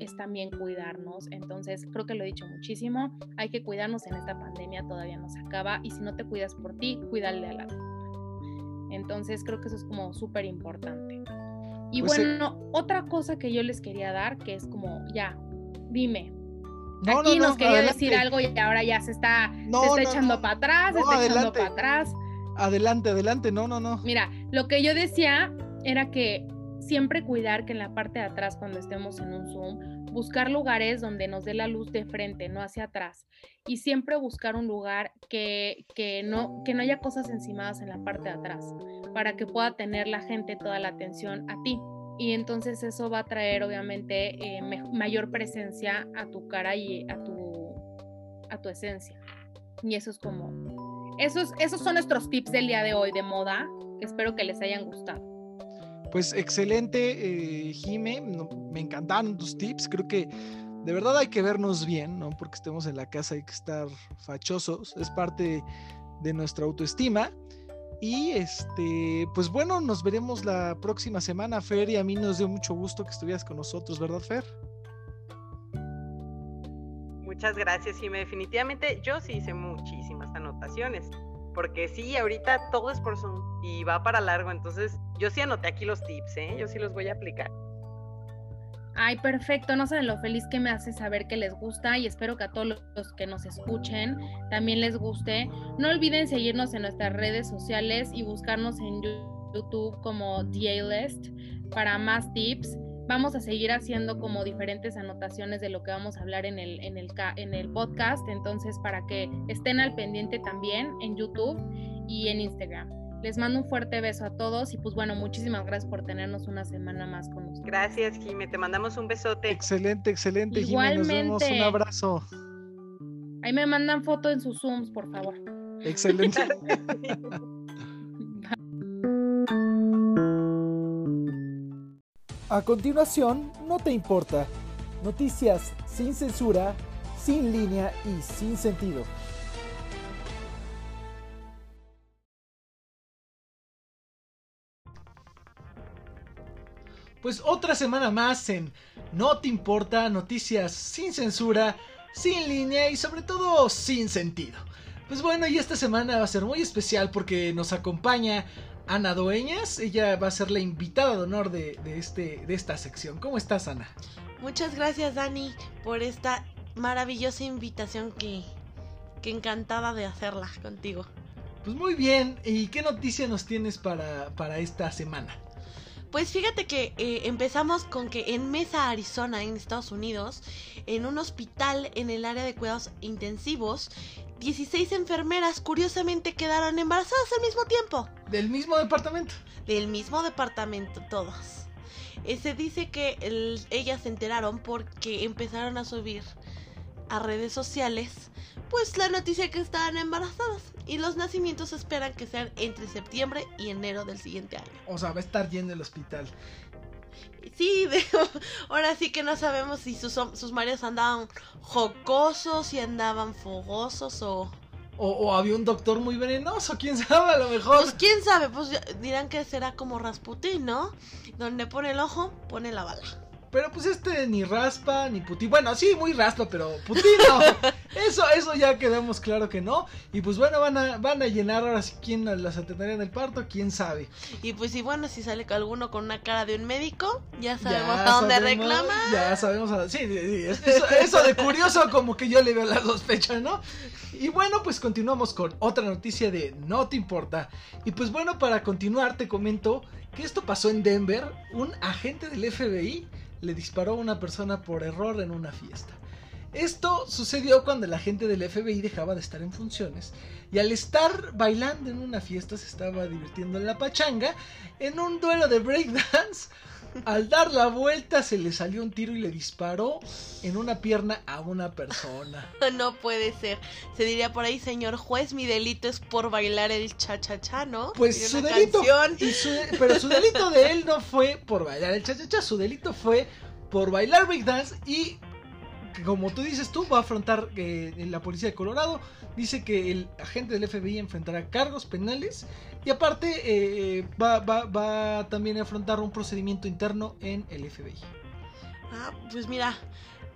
es también cuidarnos. Entonces, creo que lo he dicho muchísimo. Hay que cuidarnos en esta pandemia, todavía no se acaba. Y si no te cuidas por ti, cuídale a la Entonces, creo que eso es como súper importante. Y pues bueno, otra cosa que yo les quería dar, que es como, ya, dime. Aquí nos quería decir algo y ahora ya se está, se está echando para atrás, se está echando para atrás. Adelante, adelante, no, no, no. Mira, lo que yo decía era que siempre cuidar que en la parte de atrás cuando estemos en un Zoom, buscar lugares donde nos dé la luz de frente, no hacia atrás. Y siempre buscar un lugar que, no, que no haya cosas encimadas en la parte de atrás, para que pueda tener la gente toda la atención a ti. Y entonces eso va a traer obviamente eh, mayor presencia a tu cara y a tu, a tu esencia. Y eso es como... Esos, esos son nuestros tips del día de hoy de moda. Espero que les hayan gustado. Pues excelente, eh, Jime, me encantaron tus tips, creo que de verdad hay que vernos bien, ¿no? Porque estemos en la casa, hay que estar fachosos, es parte de nuestra autoestima. Y este, pues bueno, nos veremos la próxima semana, Fer, y a mí nos dio mucho gusto que estuvieras con nosotros, ¿verdad, Fer? Muchas gracias, Jime. Definitivamente yo sí hice muchísimas anotaciones porque sí, ahorita todo es por Zoom y va para largo, entonces yo sí anoté aquí los tips, ¿eh? yo sí los voy a aplicar. Ay, perfecto, no saben lo feliz que me hace saber que les gusta y espero que a todos los que nos escuchen también les guste. No olviden seguirnos en nuestras redes sociales y buscarnos en YouTube como DA List para más tips. vamos a seguir haciendo como diferentes anotaciones de lo que vamos a hablar en el, en el, en el podcast, entonces para que estén al pendiente también en YouTube y en Instagram. Les mando un fuerte beso a todos y pues bueno, muchísimas gracias por tenernos una semana más con nosotros. Gracias, Jime, te mandamos un besote. Excelente, excelente, Igualmente. Nos vemos, un abrazo. Ahí me mandan foto en sus Zooms, por favor. Excelente. A continuación, no te importa. Noticias sin censura, sin línea y sin sentido. Pues otra semana más en No te importa, noticias sin censura, sin línea y sobre todo sin sentido. Pues bueno, y esta semana va a ser muy especial porque nos acompaña Ana Dueñas. Ella va a ser la invitada de honor de, este, de esta sección. ¿Cómo estás, Ana? Muchas gracias, Dani, por esta maravillosa invitación que, que encantada de hacerla contigo. Pues muy bien, ¿y qué noticia nos tienes para, para esta semana? Pues fíjate que eh, empezamos con que en Mesa, Arizona, en Estados Unidos, en un hospital en el área de cuidados intensivos, 16 enfermeras curiosamente quedaron embarazadas al mismo tiempo. ¿Del mismo departamento? Del mismo departamento, todas. Eh, se dice que ellas se enteraron porque empezaron a subir a redes sociales pues la noticia que estaban embarazadas y los nacimientos esperan que sean entre septiembre y enero del siguiente año. O sea, va a estar lleno el hospital. Sí, ahora sí que no sabemos si sus, sus maridos andaban jocosos, si andaban fogosos o... o... había un doctor muy venenoso, quién sabe, a lo mejor. Pues quién sabe, pues dirán que será como Rasputin, ¿no? Donde pone el ojo, pone la bala. Pero pues este ni raspa ni Putin. Bueno, sí, muy raspa, pero Putin no. Eso, eso ya quedamos claro que no. Y pues bueno, van a, van a llenar ahora sí quién las atendería del parto, quién sabe. Y pues sí, bueno, si sale alguno con una cara de un médico, ya sabemos a dónde reclama. Ya sabemos a, sí, sí, Eso, eso, de curioso como que yo le veo la sospecha, ¿no? Y bueno, pues continuamos con otra noticia de No te importa. Y pues bueno, para continuar te comento que esto pasó en Denver. Un agente del FBI le disparó a una persona por error en una fiesta. Esto sucedió cuando la gente del FBI dejaba de estar en funciones y al estar bailando en una fiesta se estaba divirtiendo en la pachanga. En un duelo de breakdance, al dar la vuelta se le salió un tiro y le disparó en una pierna a una persona. No puede ser. Se diría por ahí, señor juez, mi delito es por bailar el cha-cha-cha, ¿no? Pues su delito. pero su delito de él no fue por bailar el cha-cha-cha, su delito fue por bailar breakdance y como tú dices tú, va a afrontar eh, la policía de Colorado. Dice que el agente del FBI enfrentará cargos penales y aparte eh, va, va, también a afrontar un procedimiento interno en el FBI. Ah, pues mira,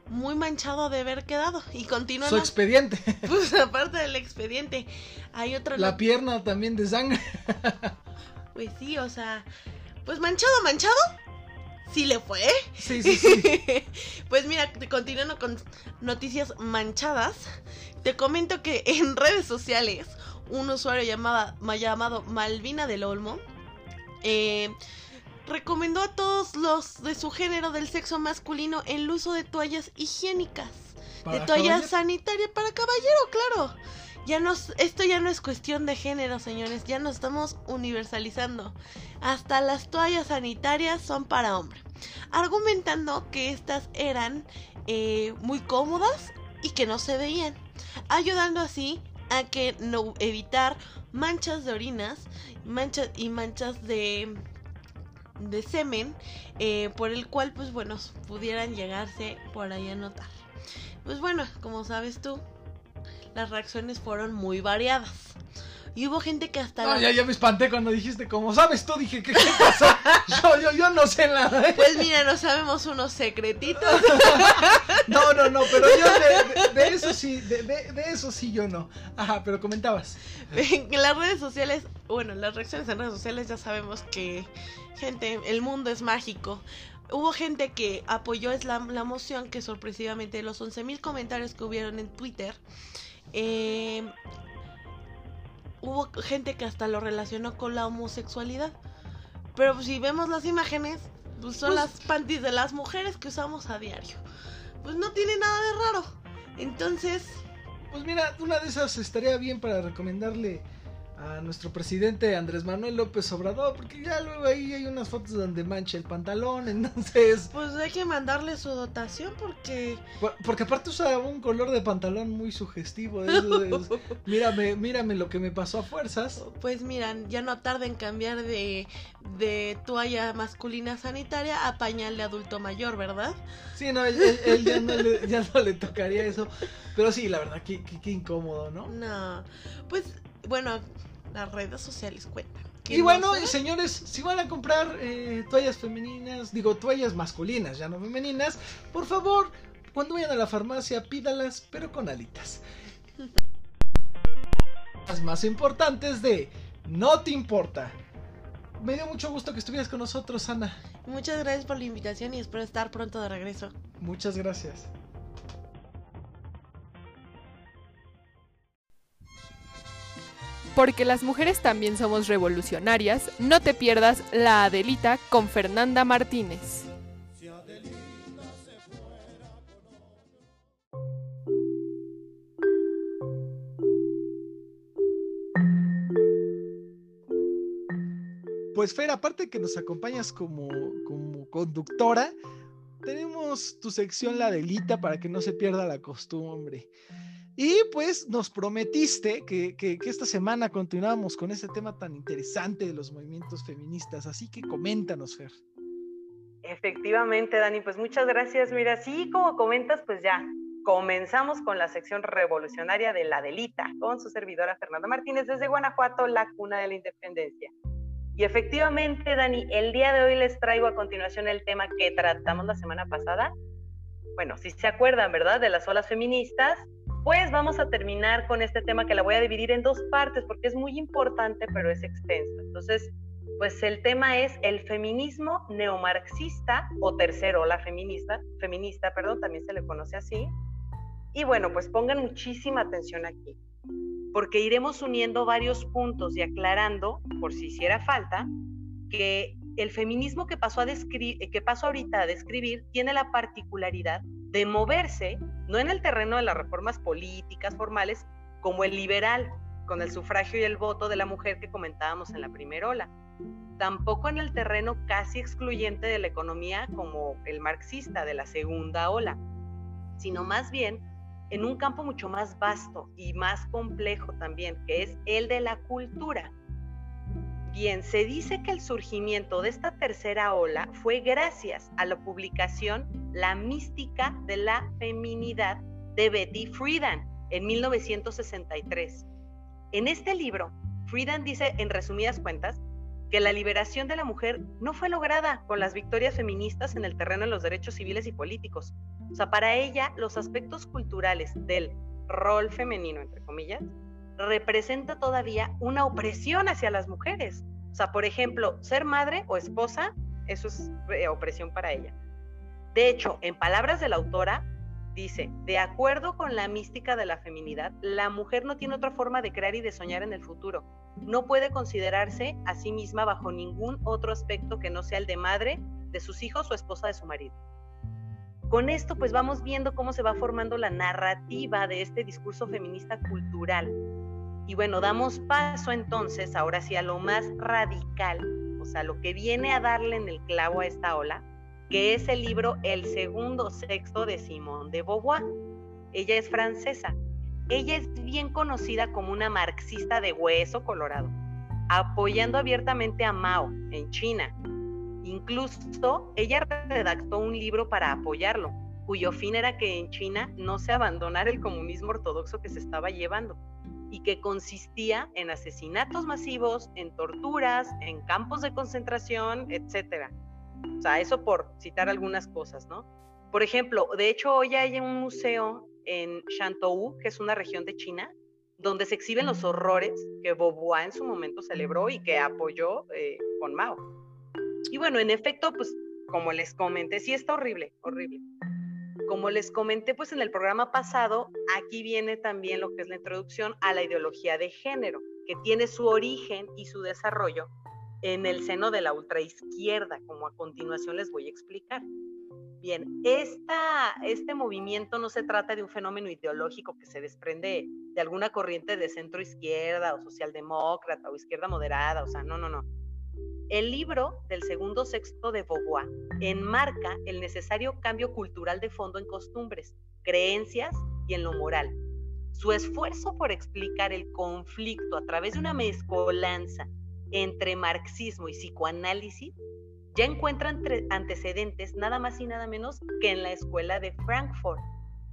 muy manchado de haber quedado y continúa. Su expediente. Pues aparte del expediente, hay otra. La pierna también de sangre. Pues sí, o sea, pues manchado, manchado, sí le fue. Sí, sí, sí. pues mira, continuando con noticias manchadas, te comento que en redes sociales un usuario llamada, llamado Malvina del Olmo eh, recomendó a todos los de su género del sexo masculino el uso de toallas higiénicas. De toallas sanitarias para caballero, claro. Ya nos, esto ya no es cuestión de género, señores, ya nos estamos universalizando. Hasta las toallas sanitarias son para hombre. Argumentando que estas eran eh, muy cómodas y que no se veían. Ayudando así a que no evitar manchas de orinas manchas y manchas de de semen eh, por el cual pues bueno pudieran llegarse por ahí a notar pues bueno como sabes tú las reacciones fueron muy variadas. Y hubo gente que hasta... No, ya, ya me espanté cuando dijiste, como sabes tú, dije, ¿qué, qué pasó? yo, yo, yo no sé nada. ¿eh? Pues mira, no sabemos unos secretitos. no, no, no, pero yo de, eso sí, de, de, eso sí yo no. Ajá, pero comentabas. En las redes sociales, bueno, las reacciones en redes sociales ya sabemos que, gente, el mundo es mágico hubo gente que apoyó la, la moción que sorpresivamente los 11.000 comentarios que hubieron en Twitter eh, hubo gente que hasta lo relacionó con la homosexualidad. Pero si vemos las imágenes, pues son Pues- las panties de las mujeres que usamos a diario. Pues no tiene nada de raro. Entonces, Pues mira, una de esas estaría bien para recomendarle a nuestro presidente Andrés Manuel López Obrador, porque ya luego ahí hay unas fotos donde mancha el pantalón, entonces, pues hay que mandarle su dotación porque por- porque aparte usa un color de pantalón muy sugestivo, eso de- mírame, mírame lo que me pasó a fuerzas. Pues miran, ya no tarda en cambiar de, de toalla masculina sanitaria a pañal de adulto mayor, ¿verdad? Sí, no, él, él- él ya, no le, ya no le tocaría eso, pero sí, la verdad, qué, qué- qué incómodo, ¿no? No, pues bueno, las redes sociales cuentan. Y ¿Quién bueno, y señores, si van a comprar eh, toallas femeninas, digo toallas masculinas, ya no femeninas, por favor, cuando vayan a la farmacia, pídalas, pero con alitas. Las más importantes de No te importa. Me dio mucho gusto que estuvieras con nosotros, Ana. Muchas gracias por la invitación y espero estar pronto de regreso. Muchas gracias. Porque las mujeres también somos revolucionarias, no te pierdas La Adelita con Fernanda Martínez. Pues Fer, aparte que nos acompañas como, como conductora, tenemos tu sección La Delita para que no se pierda la costumbre. Y pues nos prometiste que, que, que esta semana continuamos con este tema tan interesante de los movimientos feministas, así que coméntanos, Fer. Efectivamente, Dani, pues muchas gracias. Mira, sí, como comentas, pues ya comenzamos con la sección revolucionaria de la Delita, con su servidora Fernanda Martínez desde Guanajuato, la cuna de la independencia. Y efectivamente, Dani, el día de hoy les traigo a continuación el tema que tratamos la semana pasada. Bueno, si se acuerdan, ¿verdad? De las olas feministas, pues vamos a terminar con este tema que la voy a dividir en dos partes porque es muy importante, pero es extenso. Entonces, pues el tema es el feminismo neomarxista o tercera ola feminista, feminista, perdón, también se le conoce así. Y bueno, pues pongan muchísima atención aquí, porque iremos uniendo varios puntos y aclarando, por si hiciera falta, que el feminismo que pasó, a descri- que pasó ahorita a describir tiene la particularidad de moverse, no en el terreno de las reformas políticas formales, como el liberal, con el sufragio y el voto de la mujer que comentábamos en la primera ola, tampoco en el terreno casi excluyente de la economía como el marxista de la segunda ola, sino más bien en un campo mucho más vasto y más complejo también, que es el de la cultura. Bien, se dice que el surgimiento de esta tercera ola fue gracias a la publicación La mística de la feminidad de Betty Friedan en 1963. En este libro, Friedan dice en resumidas cuentas que la liberación de la mujer no fue lograda con las victorias feministas en el terreno de los derechos civiles y políticos. O sea, para ella los aspectos culturales del rol femenino, entre comillas, representa todavía una opresión hacia las mujeres. O sea, por ejemplo, ser madre o esposa, eso es eh, opresión para ella. De hecho, en palabras de la autora, dice, de acuerdo con la mística de la feminidad, la mujer no tiene otra forma de crear y de soñar en el futuro. No puede considerarse a sí misma bajo ningún otro aspecto que no sea el de madre, de sus hijos o esposa de su marido. Con esto pues vamos viendo cómo se va formando la narrativa de este discurso feminista cultural. Y bueno, damos paso entonces ahora sí a lo más radical, o sea, lo que viene a darle en el clavo a esta ola, que es el libro El segundo sexto de Simone de Beauvoir. Ella es francesa. Ella es bien conocida como una marxista de hueso colorado, apoyando abiertamente a Mao en China. Incluso ella redactó un libro para apoyarlo, cuyo fin era que en China no se abandonara el comunismo ortodoxo que se estaba llevando y que consistía en asesinatos masivos, en torturas, en campos de concentración, etcétera. O sea, eso por citar algunas cosas, ¿no? Por ejemplo, de hecho, hoy hay un museo en Shantou, que es una región de China, donde se exhiben los horrores que Beauvoir en su momento celebró y que apoyó eh, con Mao. Y bueno, en efecto, pues como les comenté, sí está horrible, horrible. Como les comenté, pues en el programa pasado, aquí viene también lo que es la introducción a la ideología de género, que tiene su origen y su desarrollo en el seno de la ultraizquierda, como a continuación les voy a explicar. Bien, este movimiento no se trata de un fenómeno ideológico que se desprende de alguna corriente de centro izquierda o socialdemócrata o izquierda moderada, o sea, no, no, no. El libro del segundo sexto de Beauvoir enmarca el necesario cambio cultural de fondo en costumbres, creencias y en lo moral. Su esfuerzo por explicar el conflicto a través de una mezcolanza entre marxismo y psicoanálisis ya encuentran antecedentes nada más y nada menos que en la escuela de Frankfurt,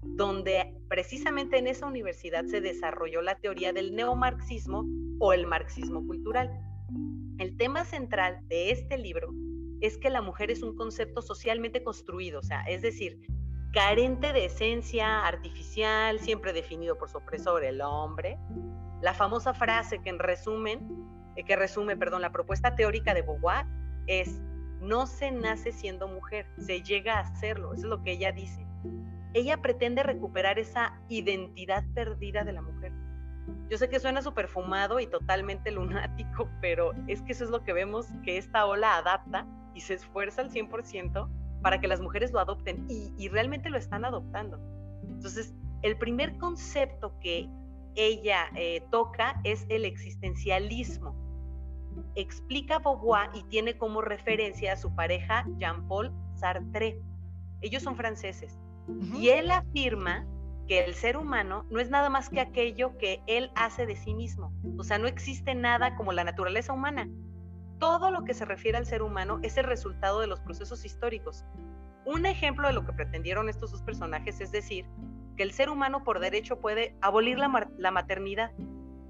donde precisamente en esa universidad se desarrolló la teoría del neomarxismo o el marxismo cultural. El tema central de este libro es que la mujer es un concepto socialmente construido, o sea, es decir, carente de esencia artificial, siempre definido por su opresor, el hombre. La famosa frase que en resumen, eh, que resume, perdón, la propuesta teórica de Beauvoir es no se nace siendo mujer, se llega a hacerlo, eso es lo que ella dice. Ella pretende recuperar esa identidad perdida de la mujer. Yo sé que suena súper fumado y totalmente lunático, pero es que eso es lo que vemos que esta ola adapta y se esfuerza al 100% para que las mujeres lo adopten y, realmente lo están adoptando. Entonces, el primer concepto que ella eh, toca es el existencialismo explica Beauvoir y tiene como referencia a su pareja Jean-Paul Sartre. Ellos son franceses. Y él afirma que el ser humano no es nada más que aquello que él hace de sí mismo. O sea, no existe nada como la naturaleza humana. Todo lo que se refiere al ser humano es el resultado de los procesos históricos. Un ejemplo de lo que pretendieron estos dos personajes es decir, que el ser humano por derecho puede abolir la, maternidad,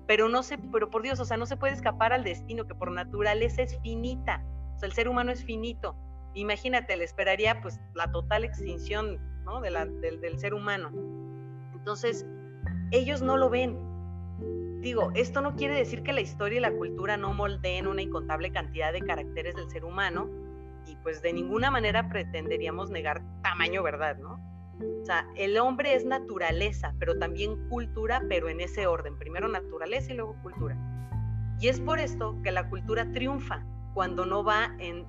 pero no se, pero por Dios, o sea, no se puede escapar al destino que por naturaleza es finita, o sea, el ser humano es finito. Imagínate, le esperaría pues la total extinción del ser humano. Entonces, ellos no lo ven. Digo, esto no quiere decir que la historia y la cultura no moldeen una incontable cantidad de caracteres del ser humano y pues de ninguna manera pretenderíamos negar tamaño verdad, ¿no? O sea, el hombre es naturaleza, pero también cultura, pero en ese orden. Primero naturaleza y luego cultura. Y es por esto que la cultura triunfa cuando no va en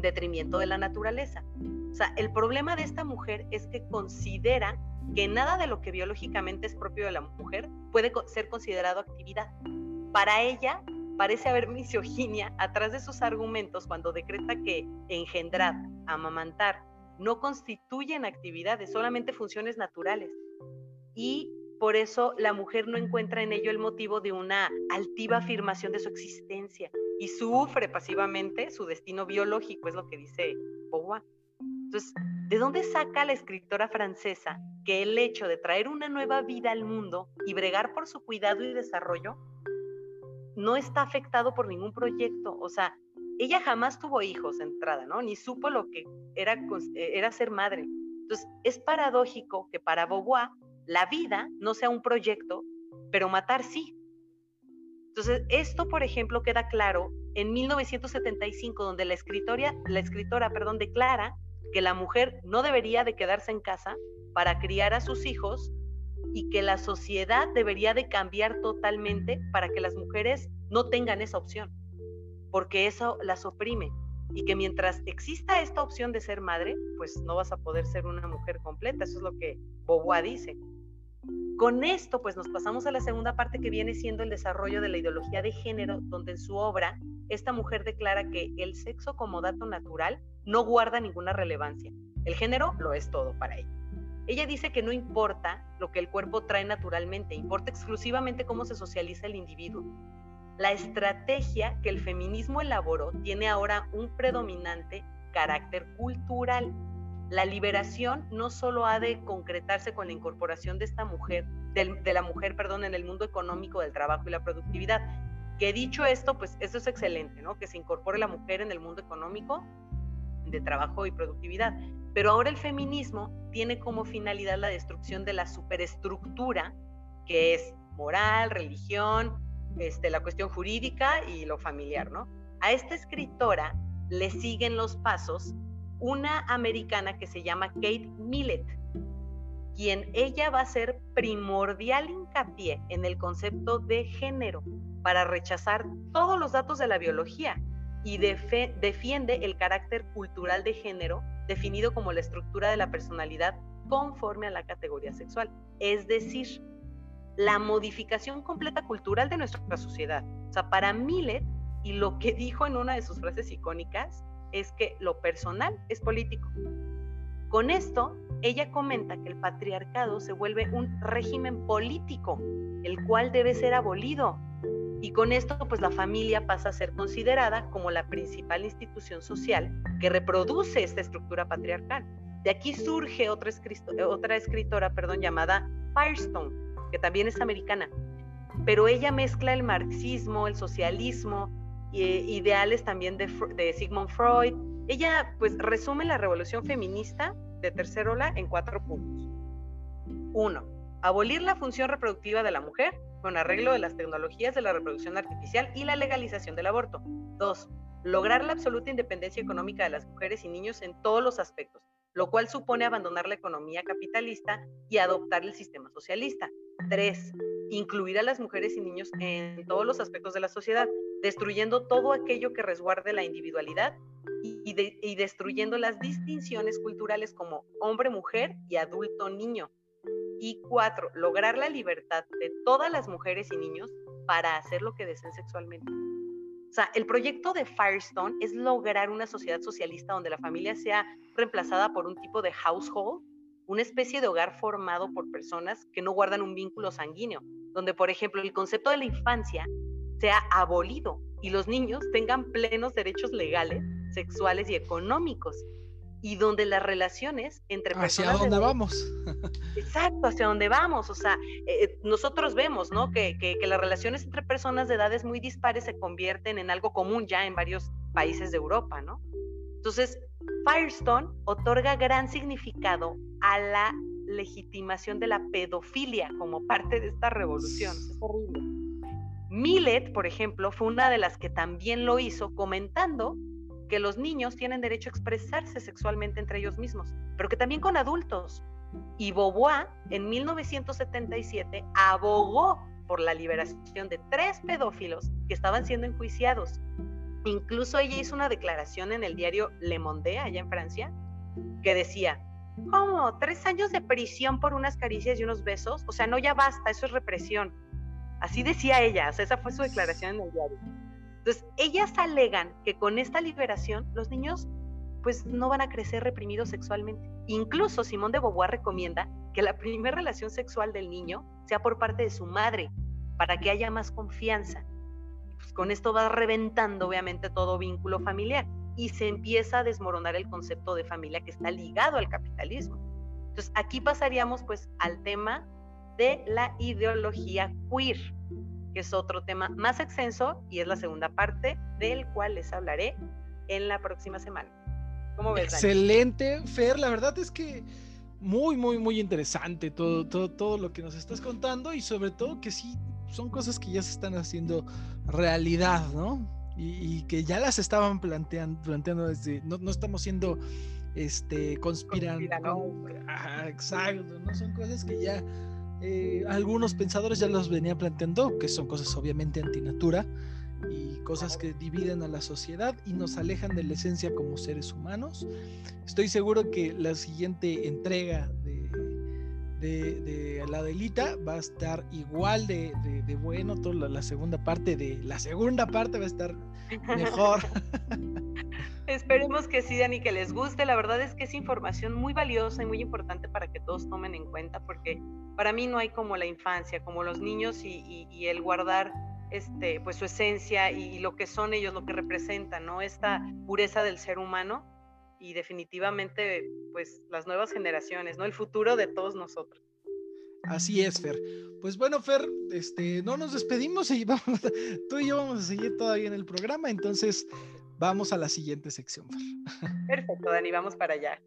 detrimento de la naturaleza. O sea, el problema de esta mujer es que considera que nada de lo que biológicamente es propio de la mujer puede ser considerado actividad. Para ella parece haber misoginia atrás de sus argumentos cuando decreta que engendrar, amamantar no constituyen actividades, solamente funciones naturales. Y por eso la mujer no encuentra en ello el motivo de una altiva afirmación de su existencia y sufre pasivamente su destino biológico, es lo que dice Beauvoir. Entonces, ¿de dónde saca la escritora francesa que el hecho de traer una nueva vida al mundo y bregar por su cuidado y desarrollo no está afectado por ningún proyecto? O sea, ella jamás tuvo hijos entrada, ¿no? Ni supo lo que era, eh, era ser madre. Entonces, es paradójico que para Beauvoir la vida no sea un proyecto, pero matar sí. Entonces, esto, por ejemplo, queda claro en 1975, donde la, escritora, la escritora perdón, declara que la mujer no debería de quedarse en casa para criar a sus hijos y que la sociedad debería de cambiar totalmente para que las mujeres no tengan esa opción porque eso las oprime y que mientras exista esta opción de ser madre, pues no vas a poder ser una mujer completa, eso es lo que Beauvoir dice. Con esto, pues nos pasamos a la segunda parte que viene siendo el desarrollo de la ideología de género, donde en su obra esta mujer declara que el sexo como dato natural no guarda ninguna relevancia. El género lo es todo para ella. Ella dice que no importa lo que el cuerpo trae naturalmente, importa exclusivamente cómo se socializa el individuo la estrategia que el feminismo elaboró tiene ahora un predominante carácter cultural. La liberación no solo ha de concretarse con la incorporación de esta mujer, de, la mujer, perdón, en el mundo económico del trabajo y la productividad. Que dicho esto, pues eso es excelente, ¿no? Que se incorpore la mujer en el mundo económico de trabajo y productividad. Pero ahora el feminismo tiene como finalidad la destrucción de la superestructura que es moral, religión, este, la cuestión jurídica y lo familiar, ¿no? A esta escritora le siguen los pasos una americana que se llama Kate Millett, quien ella va a ser primordial hincapié en el concepto de género para rechazar todos los datos de la biología, y defiende el carácter cultural de género definido como la estructura de la personalidad conforme a la categoría sexual. Es decir, la modificación completa cultural de nuestra sociedad. O sea, para Millet, y lo que dijo en una de sus frases icónicas, es que lo personal es político. Con esto, ella comenta que el patriarcado se vuelve un régimen político, el cual debe ser abolido. Y con esto, pues la familia pasa a ser considerada como la principal institución social que reproduce esta estructura patriarcal. De aquí surge otra, escritora perdón, llamada Firestone, que también es americana, pero ella mezcla el marxismo, el socialismo, e ideales también de, de Sigmund Freud. Ella pues resume la revolución feminista de tercer ola en cuatro puntos. Uno, abolir la función reproductiva de la mujer con arreglo de las tecnologías de la reproducción artificial y la legalización del aborto. Dos, lograr la absoluta independencia económica de las mujeres y niños en todos los aspectos, lo cual supone abandonar la economía capitalista y adoptar el sistema socialista. Tres, incluir a las mujeres y niños en todos los aspectos de la sociedad, destruyendo todo aquello que resguarde la individualidad y, destruyendo las distinciones culturales como hombre-mujer y adulto-niño. Y cuatro, lograr la libertad de todas las mujeres y niños para hacer lo que deseen sexualmente. O sea, el proyecto de Firestone es lograr una sociedad socialista donde la familia sea reemplazada por un tipo de household, una especie de hogar formado por personas que no guardan un vínculo sanguíneo, donde, por ejemplo, el concepto de la infancia sea abolido y los niños tengan plenos derechos legales, sexuales y económicos, y donde las relaciones entre personas... ¿Hacia dónde vamos? Exacto, hacia dónde vamos. O sea, eh, eh, nosotros vemos, ¿no? Que, que, las relaciones entre personas de edades muy dispares se convierten en algo común ya en varios países de Europa, ¿no? Entonces, Firestone otorga gran significado a la legitimación de la pedofilia como parte de esta revolución. Es horrible. Millet, por ejemplo, fue una de las que también lo hizo comentando que los niños tienen derecho a expresarse sexualmente entre ellos mismos, pero que también con adultos. Y Beauvoir, en 1977, abogó por la liberación de tres pedófilos que estaban siendo enjuiciados. Incluso ella hizo una declaración en el diario Le Monde, allá en Francia, que decía, ¿cómo? ¿Tres años de prisión por unas caricias y unos besos? O sea, no ya basta, eso es represión. Así decía ella, esa fue su declaración en el diario. Entonces, ellas alegan que con esta liberación los niños pues no van a crecer reprimidos sexualmente. Incluso Simón de Beauvoir recomienda que la primera relación sexual del niño sea por parte de su madre, para que haya más confianza. Pues con esto va reventando obviamente todo vínculo familiar y se empieza a desmoronar el concepto de familia que está ligado al capitalismo. Entonces aquí pasaríamos pues al tema de la ideología queer, que es otro tema más extenso y es la segunda parte del cual les hablaré en la próxima semana. ¿Cómo ves? Excelente, Fer. La verdad es que muy, muy, muy interesante todo, todo, todo lo que nos estás contando y sobre todo que sí, son cosas que ya se están haciendo realidad, ¿no? Y, que ya las estaban planteando, planteando desde, no, no estamos siendo este conspirando. exacto, no son cosas que ya eh, algunos pensadores ya los venían planteando, que son cosas obviamente antinatura y cosas que dividen a la sociedad y nos alejan de la esencia como seres humanos. Estoy seguro que la siguiente entrega de, de, la delita va a estar igual de, bueno, toda la, segunda parte de la segunda parte va a estar mejor. Esperemos que sí, Dani, que les guste. La verdad es que es información muy valiosa y muy importante para que todos tomen en cuenta, porque para mí no hay como la infancia, como los niños y, el guardar este, pues su esencia y, lo que son ellos, lo que representan, ¿no? Esta pureza del ser humano y definitivamente pues las nuevas generaciones, ¿no? El futuro de todos nosotros. Así es, Fer. Pues bueno, Fer, este, no nos despedimos y vamos, tú y yo vamos a seguir todavía en el programa, entonces Vamos a la siguiente sección. Perfecto, Dani, vamos para allá.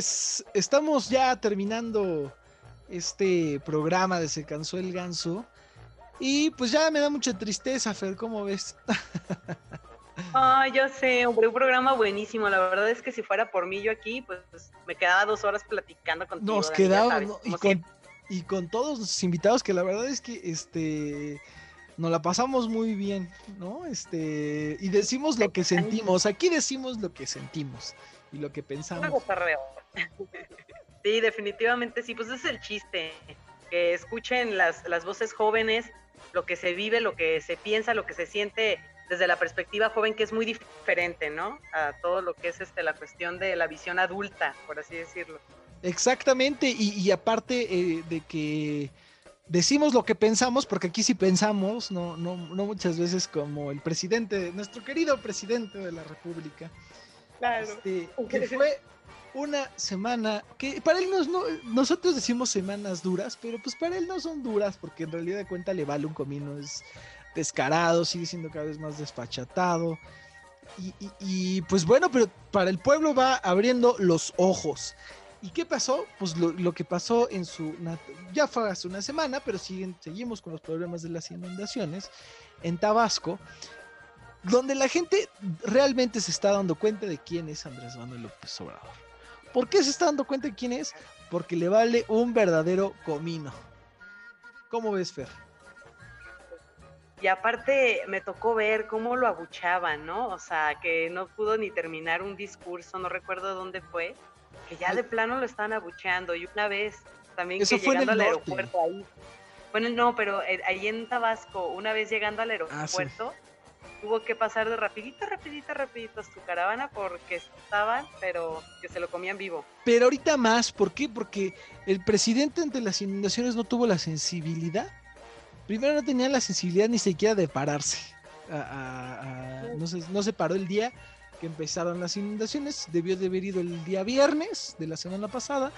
Pues estamos ya terminando este programa de Se cansó el ganso Y pues ya me da mucha tristeza, Fer, ¿cómo ves? Ay, yo sé, hombre, un programa buenísimo. La verdad es que si fuera por mí yo aquí, pues me quedaba dos horas platicando contigo. Nos sabes, ¿no? y, con, y con todos los invitados, que la verdad es que este nos la pasamos muy bien, ¿no? Este, y decimos lo que sentimos. Aquí decimos lo que sentimos y lo que pensamos. Sí, definitivamente sí, pues ese es el chiste, que escuchen las, las voces jóvenes, lo que se vive, lo que se piensa, lo que se siente desde la perspectiva joven, que es muy diferente, ¿no? A todo lo que es este, la cuestión de la visión adulta, por así decirlo. Exactamente, y, y aparte eh, de que decimos lo que pensamos, porque aquí sí pensamos, no, no, no muchas veces como el presidente, nuestro querido presidente de la República. Este, que fue una semana que para él no, es- no- nosotros decimos semanas duras, pero pues para él no son duras porque en realidad de cuenta le vale un comino, es descarado, sigue siendo cada vez más desfachatado. Y, y- y, pues bueno, pero para el pueblo va abriendo los ojos. ¿Y qué pasó? Pues lo, lo que pasó en su... Ya fue hace una semana, pero siguen, seguimos con los problemas de las inundaciones en Tabasco, donde la gente realmente se está dando cuenta de quién es Andrés Manuel López Obrador. ¿Por qué se está dando cuenta de quién es? Porque le vale un verdadero comino. ¿Cómo ves, Fer? Y aparte me tocó ver cómo lo abuchaban, ¿no? O sea, que no pudo ni terminar un discurso, no recuerdo dónde fue, que ya de plano lo estaban abucheando. Y una vez también Eso que fue en llegando el al norte. aeropuerto ahí. Bueno, no, pero eh, ahí en Tabasco, una vez llegando al Ah, sí. Tuvo que pasar de rapidito, rapidito, rapidito a su caravana porque estaban, pero que se lo comían vivo. Pero ahorita más, ¿por qué? Porque el presidente ante las inundaciones no tuvo la sensibilidad. Primero no tenía la sensibilidad ni siquiera de pararse. No, se, no se paró el día que empezaron las inundaciones. Debió de haber ido el día viernes de la semana pasada.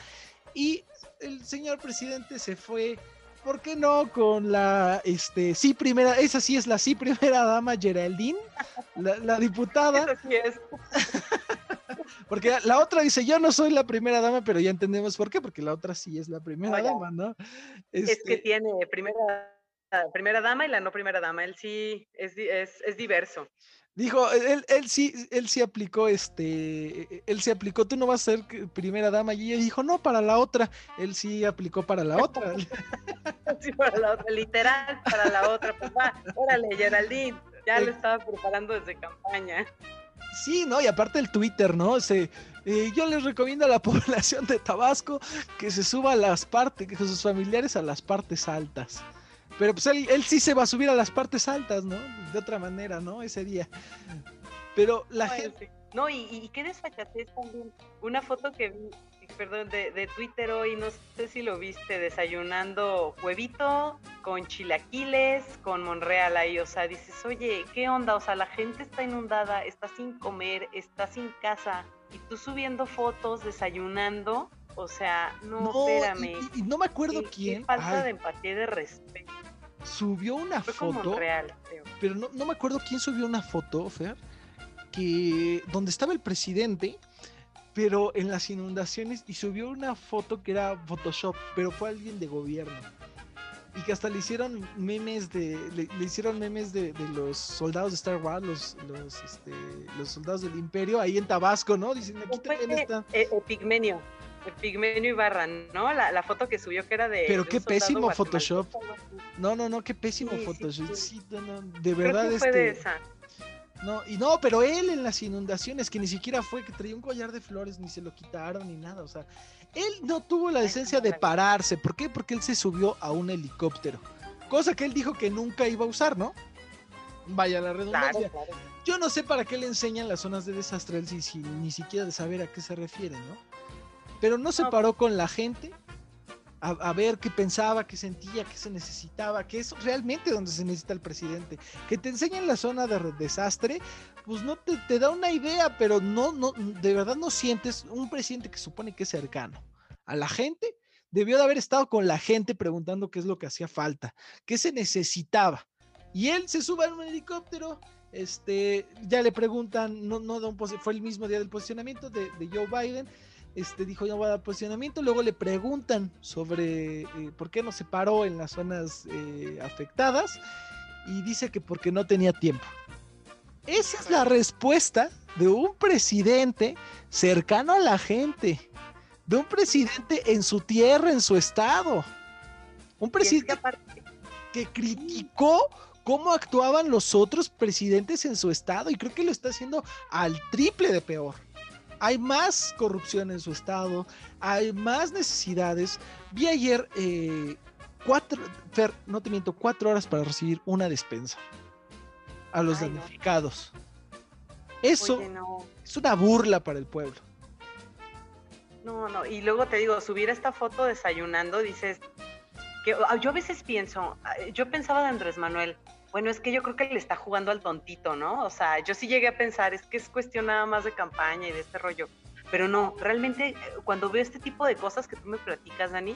Y el señor presidente se fue, ¿por qué no? Con la, este, sí primera, esa sí es la sí primera dama Geraldine, la, la diputada. Eso sí es. Porque la otra dice, yo no soy la primera dama, pero ya entendemos por qué, porque la otra sí es la primera Oye, dama, ¿no? Es que Este, tiene primera, primera dama y la no primera dama. Él sí es, es, es diverso. dijo, él, él sí, él sí aplicó, este, él sí aplicó, tú no vas a ser primera dama, y ella dijo, no, para la otra, él sí aplicó para la otra. Sí, para la otra, literal, para la otra. Pues va, órale, Geraldine. Ya Eh. lo estaba preparando desde campaña. Sí, ¿no? Y aparte el Twitter, ¿no? Se, eh, yo les recomiendo a la población de Tabasco que se suba a las partes, que sus familiares a las partes altas. Pero pues él, él sí se va a subir a las partes altas, ¿no? De otra manera, ¿no? Ese día. Pero la No, gente... No, y, y qué desfachatez también. Una foto que vi, perdón, de, de Twitter hoy, no sé si lo viste, desayunando huevito con chilaquiles, con Monreal ahí. O sea, dices, oye, ¿qué onda? O sea, la gente está inundada, está sin comer, está sin casa. Y tú subiendo fotos, desayunando. O sea, no, No, espérame. y, y no me acuerdo qué- qué quién falta ay, de empatía y de respeto. Subió una Fue foto, Monreal, pero no, no me acuerdo quién subió una foto, Fer, que donde estaba el presidente, pero en las inundaciones, y subió una foto que era Photoshop, pero fue alguien de gobierno. Y que hasta le hicieron memes de. Le, le hicieron memes de, de los soldados de Star Wars, los, los, este, los soldados del Imperio, ahí en Tabasco, ¿no? Dicen, aquí también está. eh. Epigmenio Ibarra, ¿no? La, la foto que subió que era de. Pero de qué pésimo Photoshop. No, no, no, qué pésimo Sí, Photoshop. sí. Sí, no, no, de Creo verdad, que fue de este. esa. No, y no, pero él en las inundaciones, que ni siquiera fue que traía un collar de flores, ni se lo quitaron, ni nada. O sea, él no tuvo la decencia de pararse. ¿Por qué? Porque él se subió a un helicóptero. Cosa que él dijo que nunca iba a usar, ¿no? Vaya la redundancia. Claro, claro. Yo no sé para qué le enseñan las zonas de desastre él si, si ni siquiera de saber a qué se refiere, ¿no? Pero no se No. paró con la gente a, a ver qué pensaba, qué sentía, qué se necesitaba, que es realmente donde se necesita el presidente. Que te enseñen la zona de re- desastre, pues no te, te da una idea, pero no, no, de verdad no sientes un presidente que supone que es cercano a la gente. Debió de haber estado con la gente preguntando qué es lo que hacía falta, qué se necesitaba. Y él se sube a un helicóptero, este, ya le preguntan, no, no da un fue el mismo día del posicionamiento de, de Joe Biden, este, dijo ya voy a dar posicionamiento, luego le preguntan sobre eh, por qué no se paró en las zonas eh, afectadas y dice que porque no tenía tiempo. Esa es la respuesta de un presidente cercano a la gente, de un presidente en su tierra, en su estado. Un presidente que criticó cómo actuaban los otros presidentes en su estado y creo que lo está haciendo al triple de peor. Hay más corrupción en su estado, hay más necesidades. Vi ayer eh, cuatro, Fer, no te miento, cuatro horas para recibir una despensa a los damnificados. Eso es una burla para el pueblo. No, no, y luego te digo, subir esta foto desayunando, dices, que ah, yo a veces pienso, ah, yo pensaba de Andrés Manuel, bueno, es que yo creo que le está jugando al tontito, ¿no? O sea, yo sí llegué a pensar, es que es cuestión nada más de campaña y de este rollo. Pero no, realmente eh, cuando veo este tipo de cosas que tú me platicas, Dani,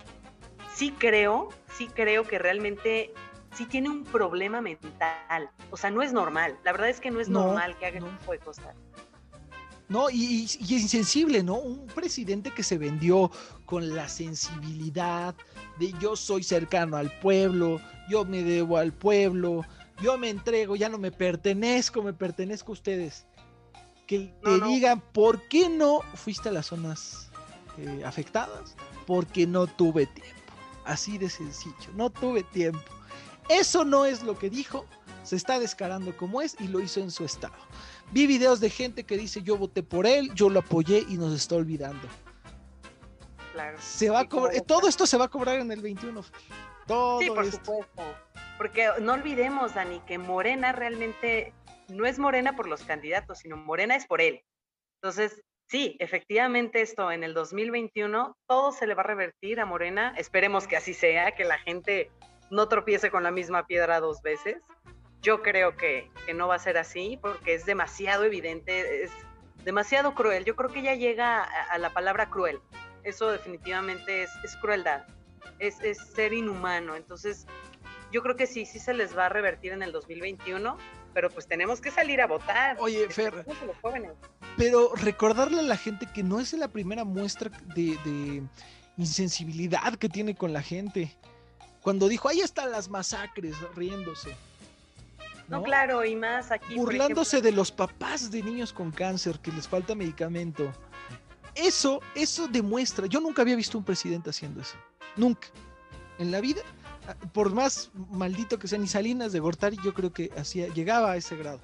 sí creo, sí creo que realmente sí tiene un problema mental. O sea, no es normal. La verdad es que no es normal que haga no. tipo de cosas. No, y, y, es insensible, ¿no? Un presidente que se vendió con la sensibilidad de yo soy cercano al pueblo, yo me debo al pueblo, yo me entrego, ya no me pertenezco, me pertenezco a ustedes. Que te digan, ¿por qué no fuiste a las zonas eh, afectadas? Porque no tuve tiempo. Así de sencillo, no tuve tiempo. Eso no es lo que dijo, se está descarando como es y lo hizo en su estado. Vi videos de gente que dice yo voté por él, yo lo apoyé y nos está olvidando. Claro. Se va a cobrar, todo esto se va a cobrar en el 21. Todo sí, por supuesto. Porque no olvidemos, Dani, que Morena realmente no es Morena por los candidatos, sino Morena es por él. Entonces, sí, efectivamente esto en el 2021, todo se le va a revertir a Morena. Esperemos que así sea, que la gente no tropiece con la misma piedra dos veces. Yo creo que, que, no va a ser así porque es demasiado evidente, es demasiado cruel. Yo creo que ya llega a, a la palabra cruel. Eso definitivamente es, es crueldad, es, es, ser inhumano. Entonces, yo creo que sí, sí se les va a revertir en el 2021, pero pues tenemos que salir a votar. Oye, Fer, pero recordarle a la gente que no es la primera muestra de, de insensibilidad que tiene con la gente. Cuando dijo, ahí están las masacres, riéndose. ¿no? no, claro, y más aquí. Burlándose ejemplo, de los papás de niños con cáncer que les falta medicamento. Eso, eso demuestra. Yo nunca había visto un presidente haciendo eso. Nunca. En la vida, por más maldito que sea ni Salinas de Gortari, yo creo que hacía, llegaba a ese grado.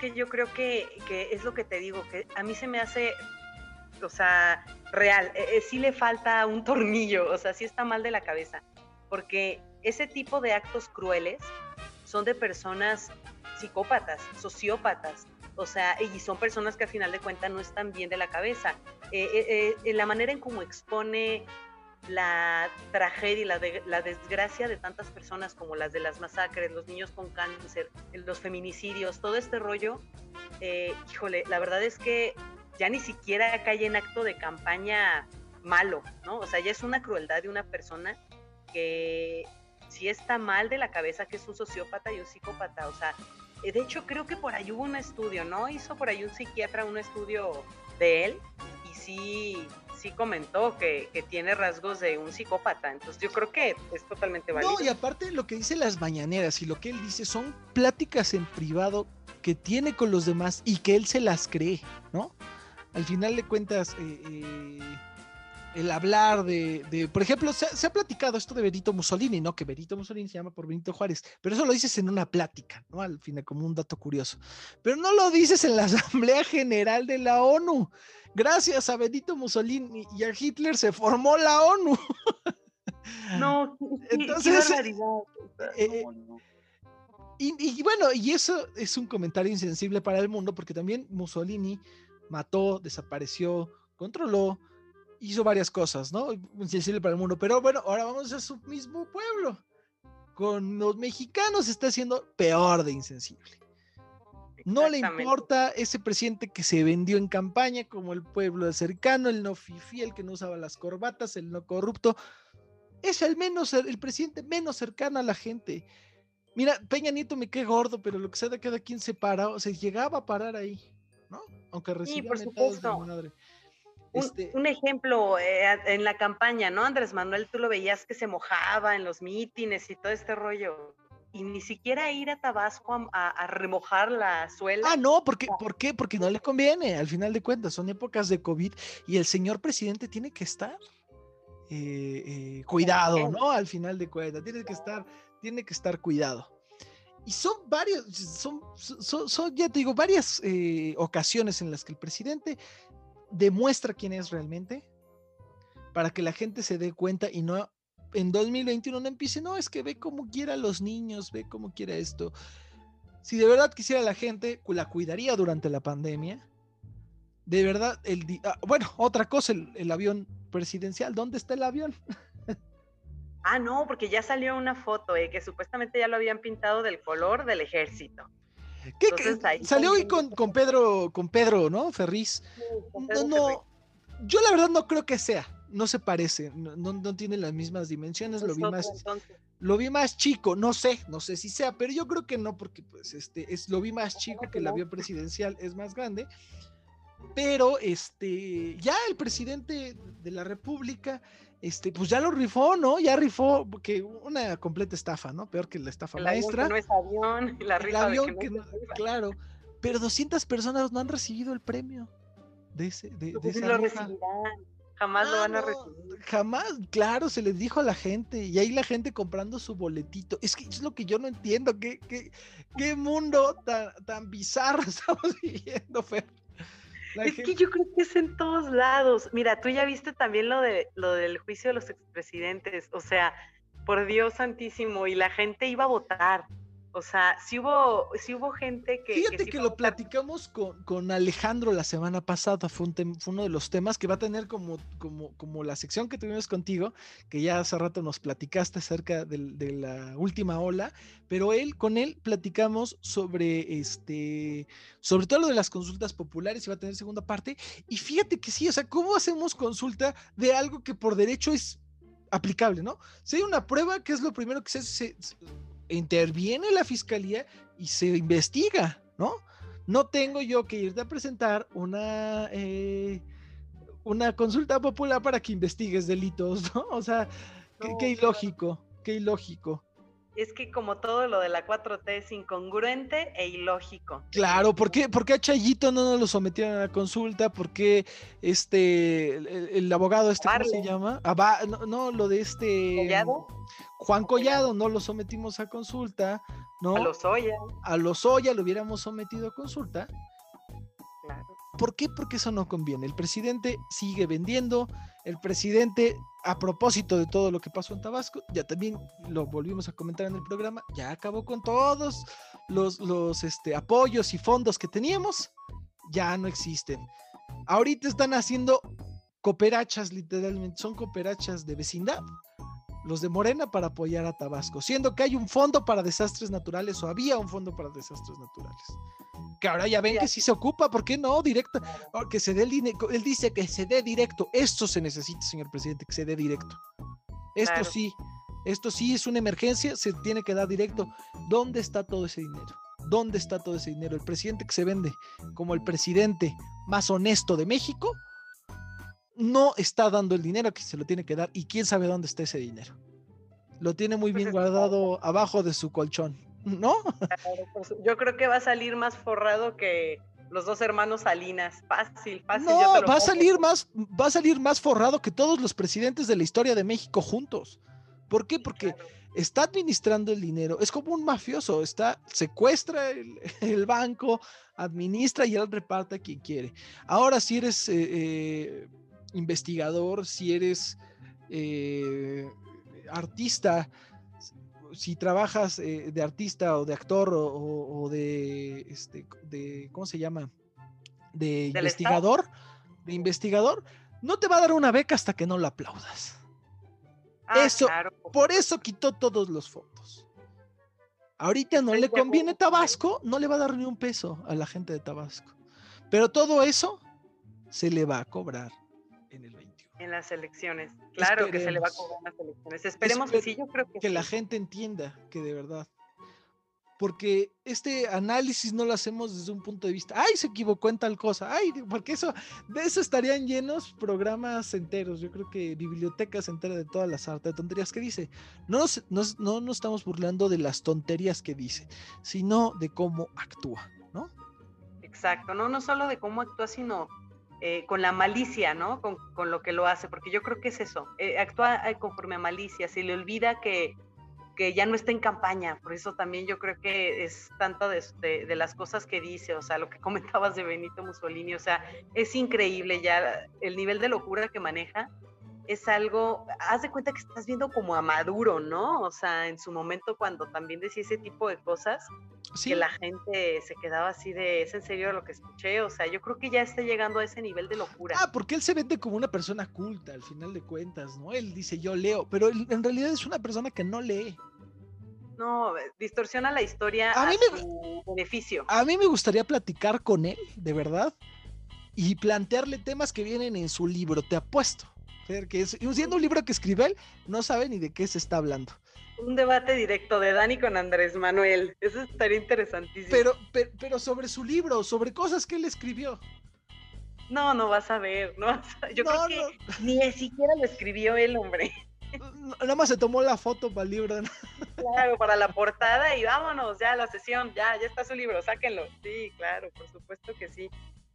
Que yo creo que, que es lo que te digo, que a mí se me hace, o sea, real. Eh, eh, sí le falta un tornillo, o sea, sí está mal de la cabeza. Porque ese tipo de actos crueles son de personas psicópatas, sociópatas, o sea, y son personas que a final de cuentas no están bien de la cabeza. Eh, eh, la manera en cómo expone la tragedia y la, de, la, desgracia de tantas personas como las de las masacres, los niños con cáncer, los feminicidios, todo este rollo, eh, híjole, la verdad es que ya ni siquiera cae en acto de campaña malo, ¿no? O sea, ya es una crueldad de una persona que sí está mal de la cabeza, que es un sociópata y un psicópata, o sea, de hecho creo que por ahí hubo un estudio, ¿no? Hizo por ahí un psiquiatra un estudio de él y sí, sí comentó que, que tiene rasgos de un psicópata, entonces yo creo que es totalmente válido. No, y aparte lo que dice las mañaneras y lo que él dice son pláticas en privado que tiene con los demás y que él se las cree, ¿no? Al final de cuentas, eh, eh, el hablar de, de por ejemplo, se, se, ha platicado esto de Benito Mussolini, ¿no? Que Benito Mussolini se llama por Benito Juárez, pero eso lo dices en una plática, ¿no? Al final, como un dato curioso. Pero no lo dices en la Asamblea General de la ONU. Gracias a Benito Mussolini y a Hitler se formó la ONU. No, entonces. Qué eh, no, no. Y, y, bueno, y eso es un comentario insensible para el mundo, porque también Mussolini mató, desapareció, controló, hizo varias cosas, ¿no? Insensible para el mundo. Pero bueno, ahora vamos a su mismo pueblo. Con los mexicanos está haciendo peor de insensible. No le importa ese presidente que se vendió en campaña como el pueblo cercano, el no fifi, el que no usaba las corbatas, el no corrupto. Es el menos, el presidente menos cercano a la gente. Mira, Peña Nieto me queda gordo, pero lo que sea de cada quien se para, o sea, llegaba a parar ahí, ¿no? Aunque recibía sí, por supuesto. de madre. Un, Este- un ejemplo eh, en la campaña, ¿no? Andrés Manuel, tú lo veías que se mojaba en los mítines y todo este rollo. Y ni siquiera ir a Tabasco a, a- a remojar la suela. Ah, no, porque, ¿por qué? Porque no le conviene, al final de cuentas, son épocas de COVID y el señor presidente tiene que estar eh, eh, cuidado, ¿no? Al final de cuentas, tiene que estar, tiene que estar cuidado. Y son varios, son, son, son, ya te digo, varias eh, ocasiones en las que el presidente demuestra quién es realmente para que la gente se dé cuenta y no en 2021 no empiece, no, es que ve como quiera los niños, ve como quiera esto. Si de verdad quisiera la gente, la cuidaría durante la pandemia. De verdad, el ah, bueno, otra cosa, el, el avión presidencial, ¿dónde está el avión? Ah, no, porque ya salió una foto eh, que supuestamente ya lo habían pintado del color del ejército. ¿Qué, Entonces, qué- ahí salió hoy con, con Pedro, con Pedro, ¿no? Ferriz. No, Pedro no, Ferriz. yo la verdad no creo que sea, no se parece, no, no, no tiene las mismas dimensiones, lo Es vi otro, más, entonces. lo vi más chico, no sé, no sé si sea, pero yo creo que no, porque pues este, es, lo vi más chico que no. avión presidencial, es más grande, pero este, ya el presidente de la República, este, pues ya lo rifó, ¿no? Ya rifó, porque una completa estafa, ¿no? Peor que la estafa El avión que maestra. no es avión, la el rifa de avión que no que no- rifa. claro, pero 200 personas no han recibido el premio de ese, de, de Pues esa lo rifa. recibirán. Jamás lo Ah, van a no, recibir. Jamás, claro, se les dijo a la gente y ahí la gente comprando su boletito. Es que es lo que yo no entiendo, qué, qué, qué mundo tan, tan bizarro estamos viviendo, Fer. La Es gente- que yo creo que es en todos lados. Mira, tú ya viste también lo de lo del juicio de los expresidentes. O sea, por Dios santísimo, y la gente iba a votar. O sea, sí hubo, sí hubo gente que. Fíjate sí que lo platicamos con, con Alejandro la semana pasada, fue, un tem- fue uno de los temas que va a tener como, como, como la sección que tuvimos contigo, que ya hace rato nos platicaste acerca de la última ola, pero él, con él platicamos sobre este, sobre todo lo de las consultas populares y va a tener segunda parte, y fíjate que sí, o sea, ¿cómo hacemos consulta de algo que por derecho es aplicable, ¿no? Si hay una prueba, ¿qué es lo primero que? Se- se- interviene la fiscalía y se investiga, ¿no? No tengo yo que irte a presentar una, eh, una consulta popular para que investigues delitos, ¿no? O sea, qué, No, qué claro. ilógico, qué ilógico. Es que como todo lo de la 4T es incongruente e ilógico. Claro, ¿por qué, por qué a Chayito no nos lo sometieron a la consulta? ¿Por qué este, el, el abogado este, ¿cómo se llama? Ah, va- no, no, lo de este... ¿Collado? Juan Collado no lo sometimos a consulta, ¿no? A los Oya, a Lozoya lo hubiéramos sometido a consulta. claro. ¿Por qué? Porque eso no conviene. El presidente sigue vendiendo. El presidente, a propósito de todo lo que pasó en Tabasco, ya también lo volvimos a comentar en el programa, ya acabó con todos los, los este, apoyos y fondos que teníamos. Ya no existen. Ahorita están haciendo cooperachas, literalmente, son cooperachas de vecindad. Los de Morena para apoyar a Tabasco, siendo que hay un fondo para desastres naturales o había un fondo para desastres naturales. Que ahora ya ven que sí se ocupa, ¿por qué no? Directo, Oh, que se dé el dinero. Él dice que se dé directo. Esto se necesita, señor presidente, que se dé directo. Esto Claro. sí, esto sí es una emergencia, se tiene que dar directo. ¿Dónde está todo ese dinero? ¿Dónde está todo ese dinero? El presidente que se vende como el presidente más honesto de México no está dando el dinero que se lo tiene que dar y quién sabe dónde está ese dinero. Lo tiene muy Pues bien guardado abajo de su colchón, ¿no? Yo creo que va a salir más forrado que los dos hermanos Salinas. Fácil, fácil. yo No, te lo va a salir más, va a salir más forrado que todos los presidentes de la historia de México juntos. ¿Por qué? Porque Claro. está administrando el dinero. Es como un mafioso, está, secuestra el, el banco, administra y él reparte a quien quiere. Ahora, si eres eh, eh, investigador, si eres eh, artista, si trabajas eh, de artista o de actor o, o- o de, este, de, ¿cómo se llama? De investigador, de investigador, no te va a dar una beca hasta que no lo aplaudas. Ah, eso- claro, Por eso quitó todos los fondos. Ahorita no le conviene. Tabasco, no le va a dar ni un peso a la gente de Tabasco. Pero todo eso se le va a cobrar en el 21. en las elecciones. Claro que se le va a Esperemos. cobrar en las elecciones. Esperemos que sí, yo creo que, Que sí. la gente entienda que de verdad. porque este análisis no lo hacemos desde un punto de vista, ay, se equivocó en tal cosa, ay, porque eso, de eso estarían llenos programas enteros, yo creo que bibliotecas enteras de todas las artes de tonterías que dice. No nos, no nos estamos burlando de las tonterías que dice, sino de cómo actúa, ¿no? Exacto, no, no solo de cómo actúa, sino eh, con la malicia, ¿no? Con, con, lo que lo hace, porque yo creo que es eso, eh, actúa eh, conforme a malicia, se le olvida que que ya no está en campaña, por eso también yo creo que es tanto de, de, las cosas que dice, o sea, lo que comentabas de Benito Mussolini, o sea, es increíble ya el nivel de locura que maneja, es algo, haz de cuenta que estás viendo como a Maduro, ¿no? O sea, en su momento cuando también decía ese tipo de cosas, que la gente se quedaba así de, ¿es en serio lo que escuché? O sea, yo creo que ya está llegando a ese nivel de locura. Ah, porque él se vende como una persona culta, al final de cuentas, ¿no? Él dice, yo leo, pero en realidad es una persona que no lee no, distorsiona la historia a, su beneficio. A mí me gustaría platicar con él, de verdad, y plantearle temas que vienen en su libro, te apuesto. Que es, siendo un libro que escribe él, no sabe ni de qué se está hablando. Un debate directo de Dani con Andrés Manuel. Eso estaría interesantísimo. Pero, pero, sobre su libro, sobre cosas que él escribió. No, no vas a ver. No Yo creo que ni siquiera lo escribió él, hombre. Nada más se tomó la foto para el libro. Claro, para la portada y vámonos, ya la sesión, ya, ya está su libro, sáquenlo. Sí, claro, por supuesto que sí.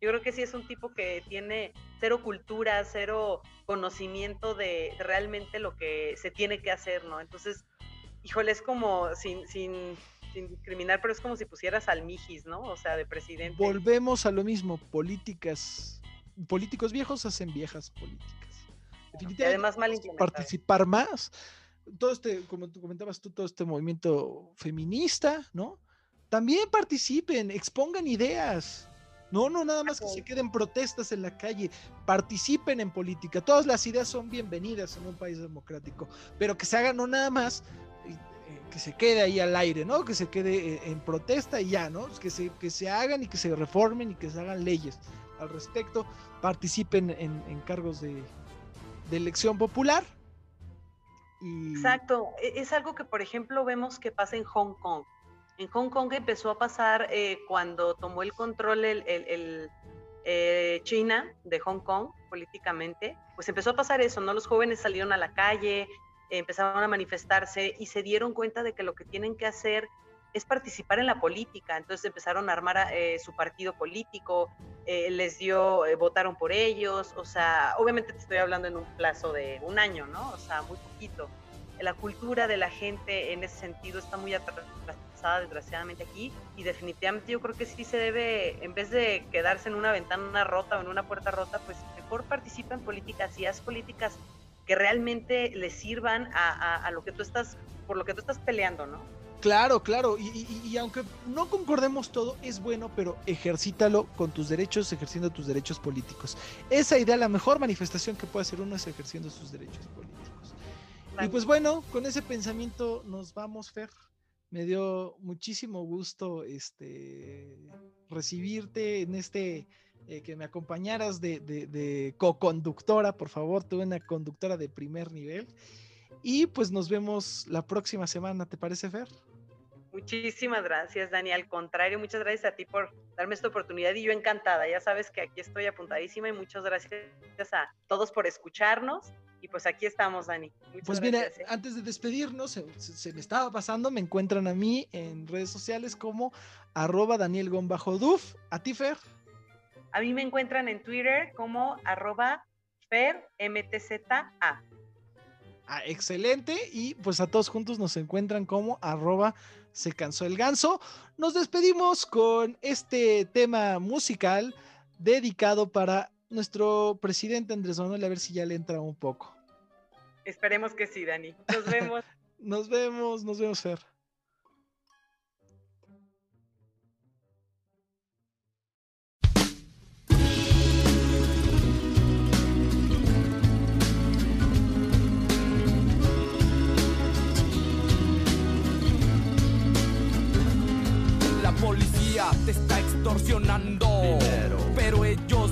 Yo creo que sí es un tipo que tiene cero cultura, cero conocimiento de realmente lo que se tiene que hacer, ¿no? Entonces, híjole, es como sin, sin, sin discriminar, pero es como si pusieras al Mijis, ¿no? O sea, de presidente. Volvemos a lo mismo, políticas, políticos viejos hacen viejas políticas además mal participar más. Todo este, como tú comentabas tú, todo este movimiento feminista, ¿no? También participen, expongan ideas. No, no, nada más que se queden protestas en la calle, participen en política. Todas las ideas son bienvenidas en un país democrático, pero que se hagan no nada más eh, que se quede ahí al aire, ¿no? Que se quede eh, en protesta y ya, ¿no? Que se, que se hagan y que se reformen y que se hagan leyes al respecto, participen en cargos de, de elección popular. Exacto, e, es algo que por ejemplo vemos que pasa en Hong Kong. En Hong Kong empezó a pasar eh, cuando tomó el control el, eh, China de Hong Kong políticamente, pues empezó a pasar eso, ¿no? Los jóvenes salieron a la calle, empezaron a manifestarse y se dieron cuenta de que lo que tienen que hacer es participar en la política. Entonces empezaron a armar eh, su partido político, eh, les dio, eh, votaron por ellos, o sea, obviamente te estoy hablando en un plazo de un año, ¿no? O sea, muy poquito. La cultura de la gente en ese sentido está muy atrasada desgraciadamente aquí y definitivamente yo creo que sí se debe, en vez de quedarse en una ventana rota o en una puerta rota, pues mejor participa en políticas y haz políticas que realmente le sirvan a lo que tú estás, por lo que tú estás peleando, ¿no? Claro, claro, y, aunque no concordemos todo, es bueno, pero ejercítalo con tus derechos, ejerciendo tus derechos políticos. Esa idea, la mejor manifestación que puede hacer uno es ejerciendo sus derechos políticos. Y pues bueno, con ese pensamiento nos vamos, Fer. Me dio muchísimo gusto este, recibirte en este, eh, que me acompañaras de, de co-conductora, por favor, tuve una conductora de primer nivel. Y pues nos vemos la próxima semana, ¿te parece, Fer? Muchísimas gracias, Dani. Al contrario, muchas gracias a ti por darme esta oportunidad y yo encantada. Ya sabes que aquí estoy apuntadísima y muchas gracias a todos por escucharnos. Y pues aquí estamos, Dani. pues mira, ¿eh? antes de despedirnos, se, me estaba pasando, me encuentran a mí en redes sociales como arroba Daniel Duf. ¿A ti, Fer? A mí me encuentran en Twitter como arroba FerMTZA. Ah, excelente. Y pues a todos juntos nos encuentran como arroba se cansó el ganso. Nos despedimos con este tema musical dedicado para nuestro presidente Andrés Manuel, a ver si ya le entra un poco. Esperemos que sí, Dani. Nos vemos. nos vemos, nos vemos, Fer. te está extorsionando. Pero ellos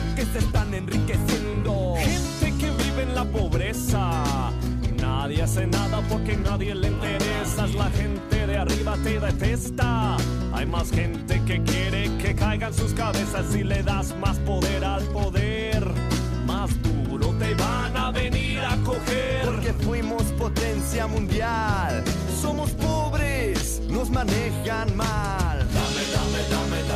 se están enriqueciendo. Gente que vive en la pobreza. Nadie hace nada porque nadie le interesa. La gente de arriba te detesta. Hay más gente que quiere que caigan sus cabezas si le das más poder al poder. Más duro te van a venir a coger. Porque fuimos potencia mundial. Somos pobres, nos manejan mal. Dame, dame, dame, dame.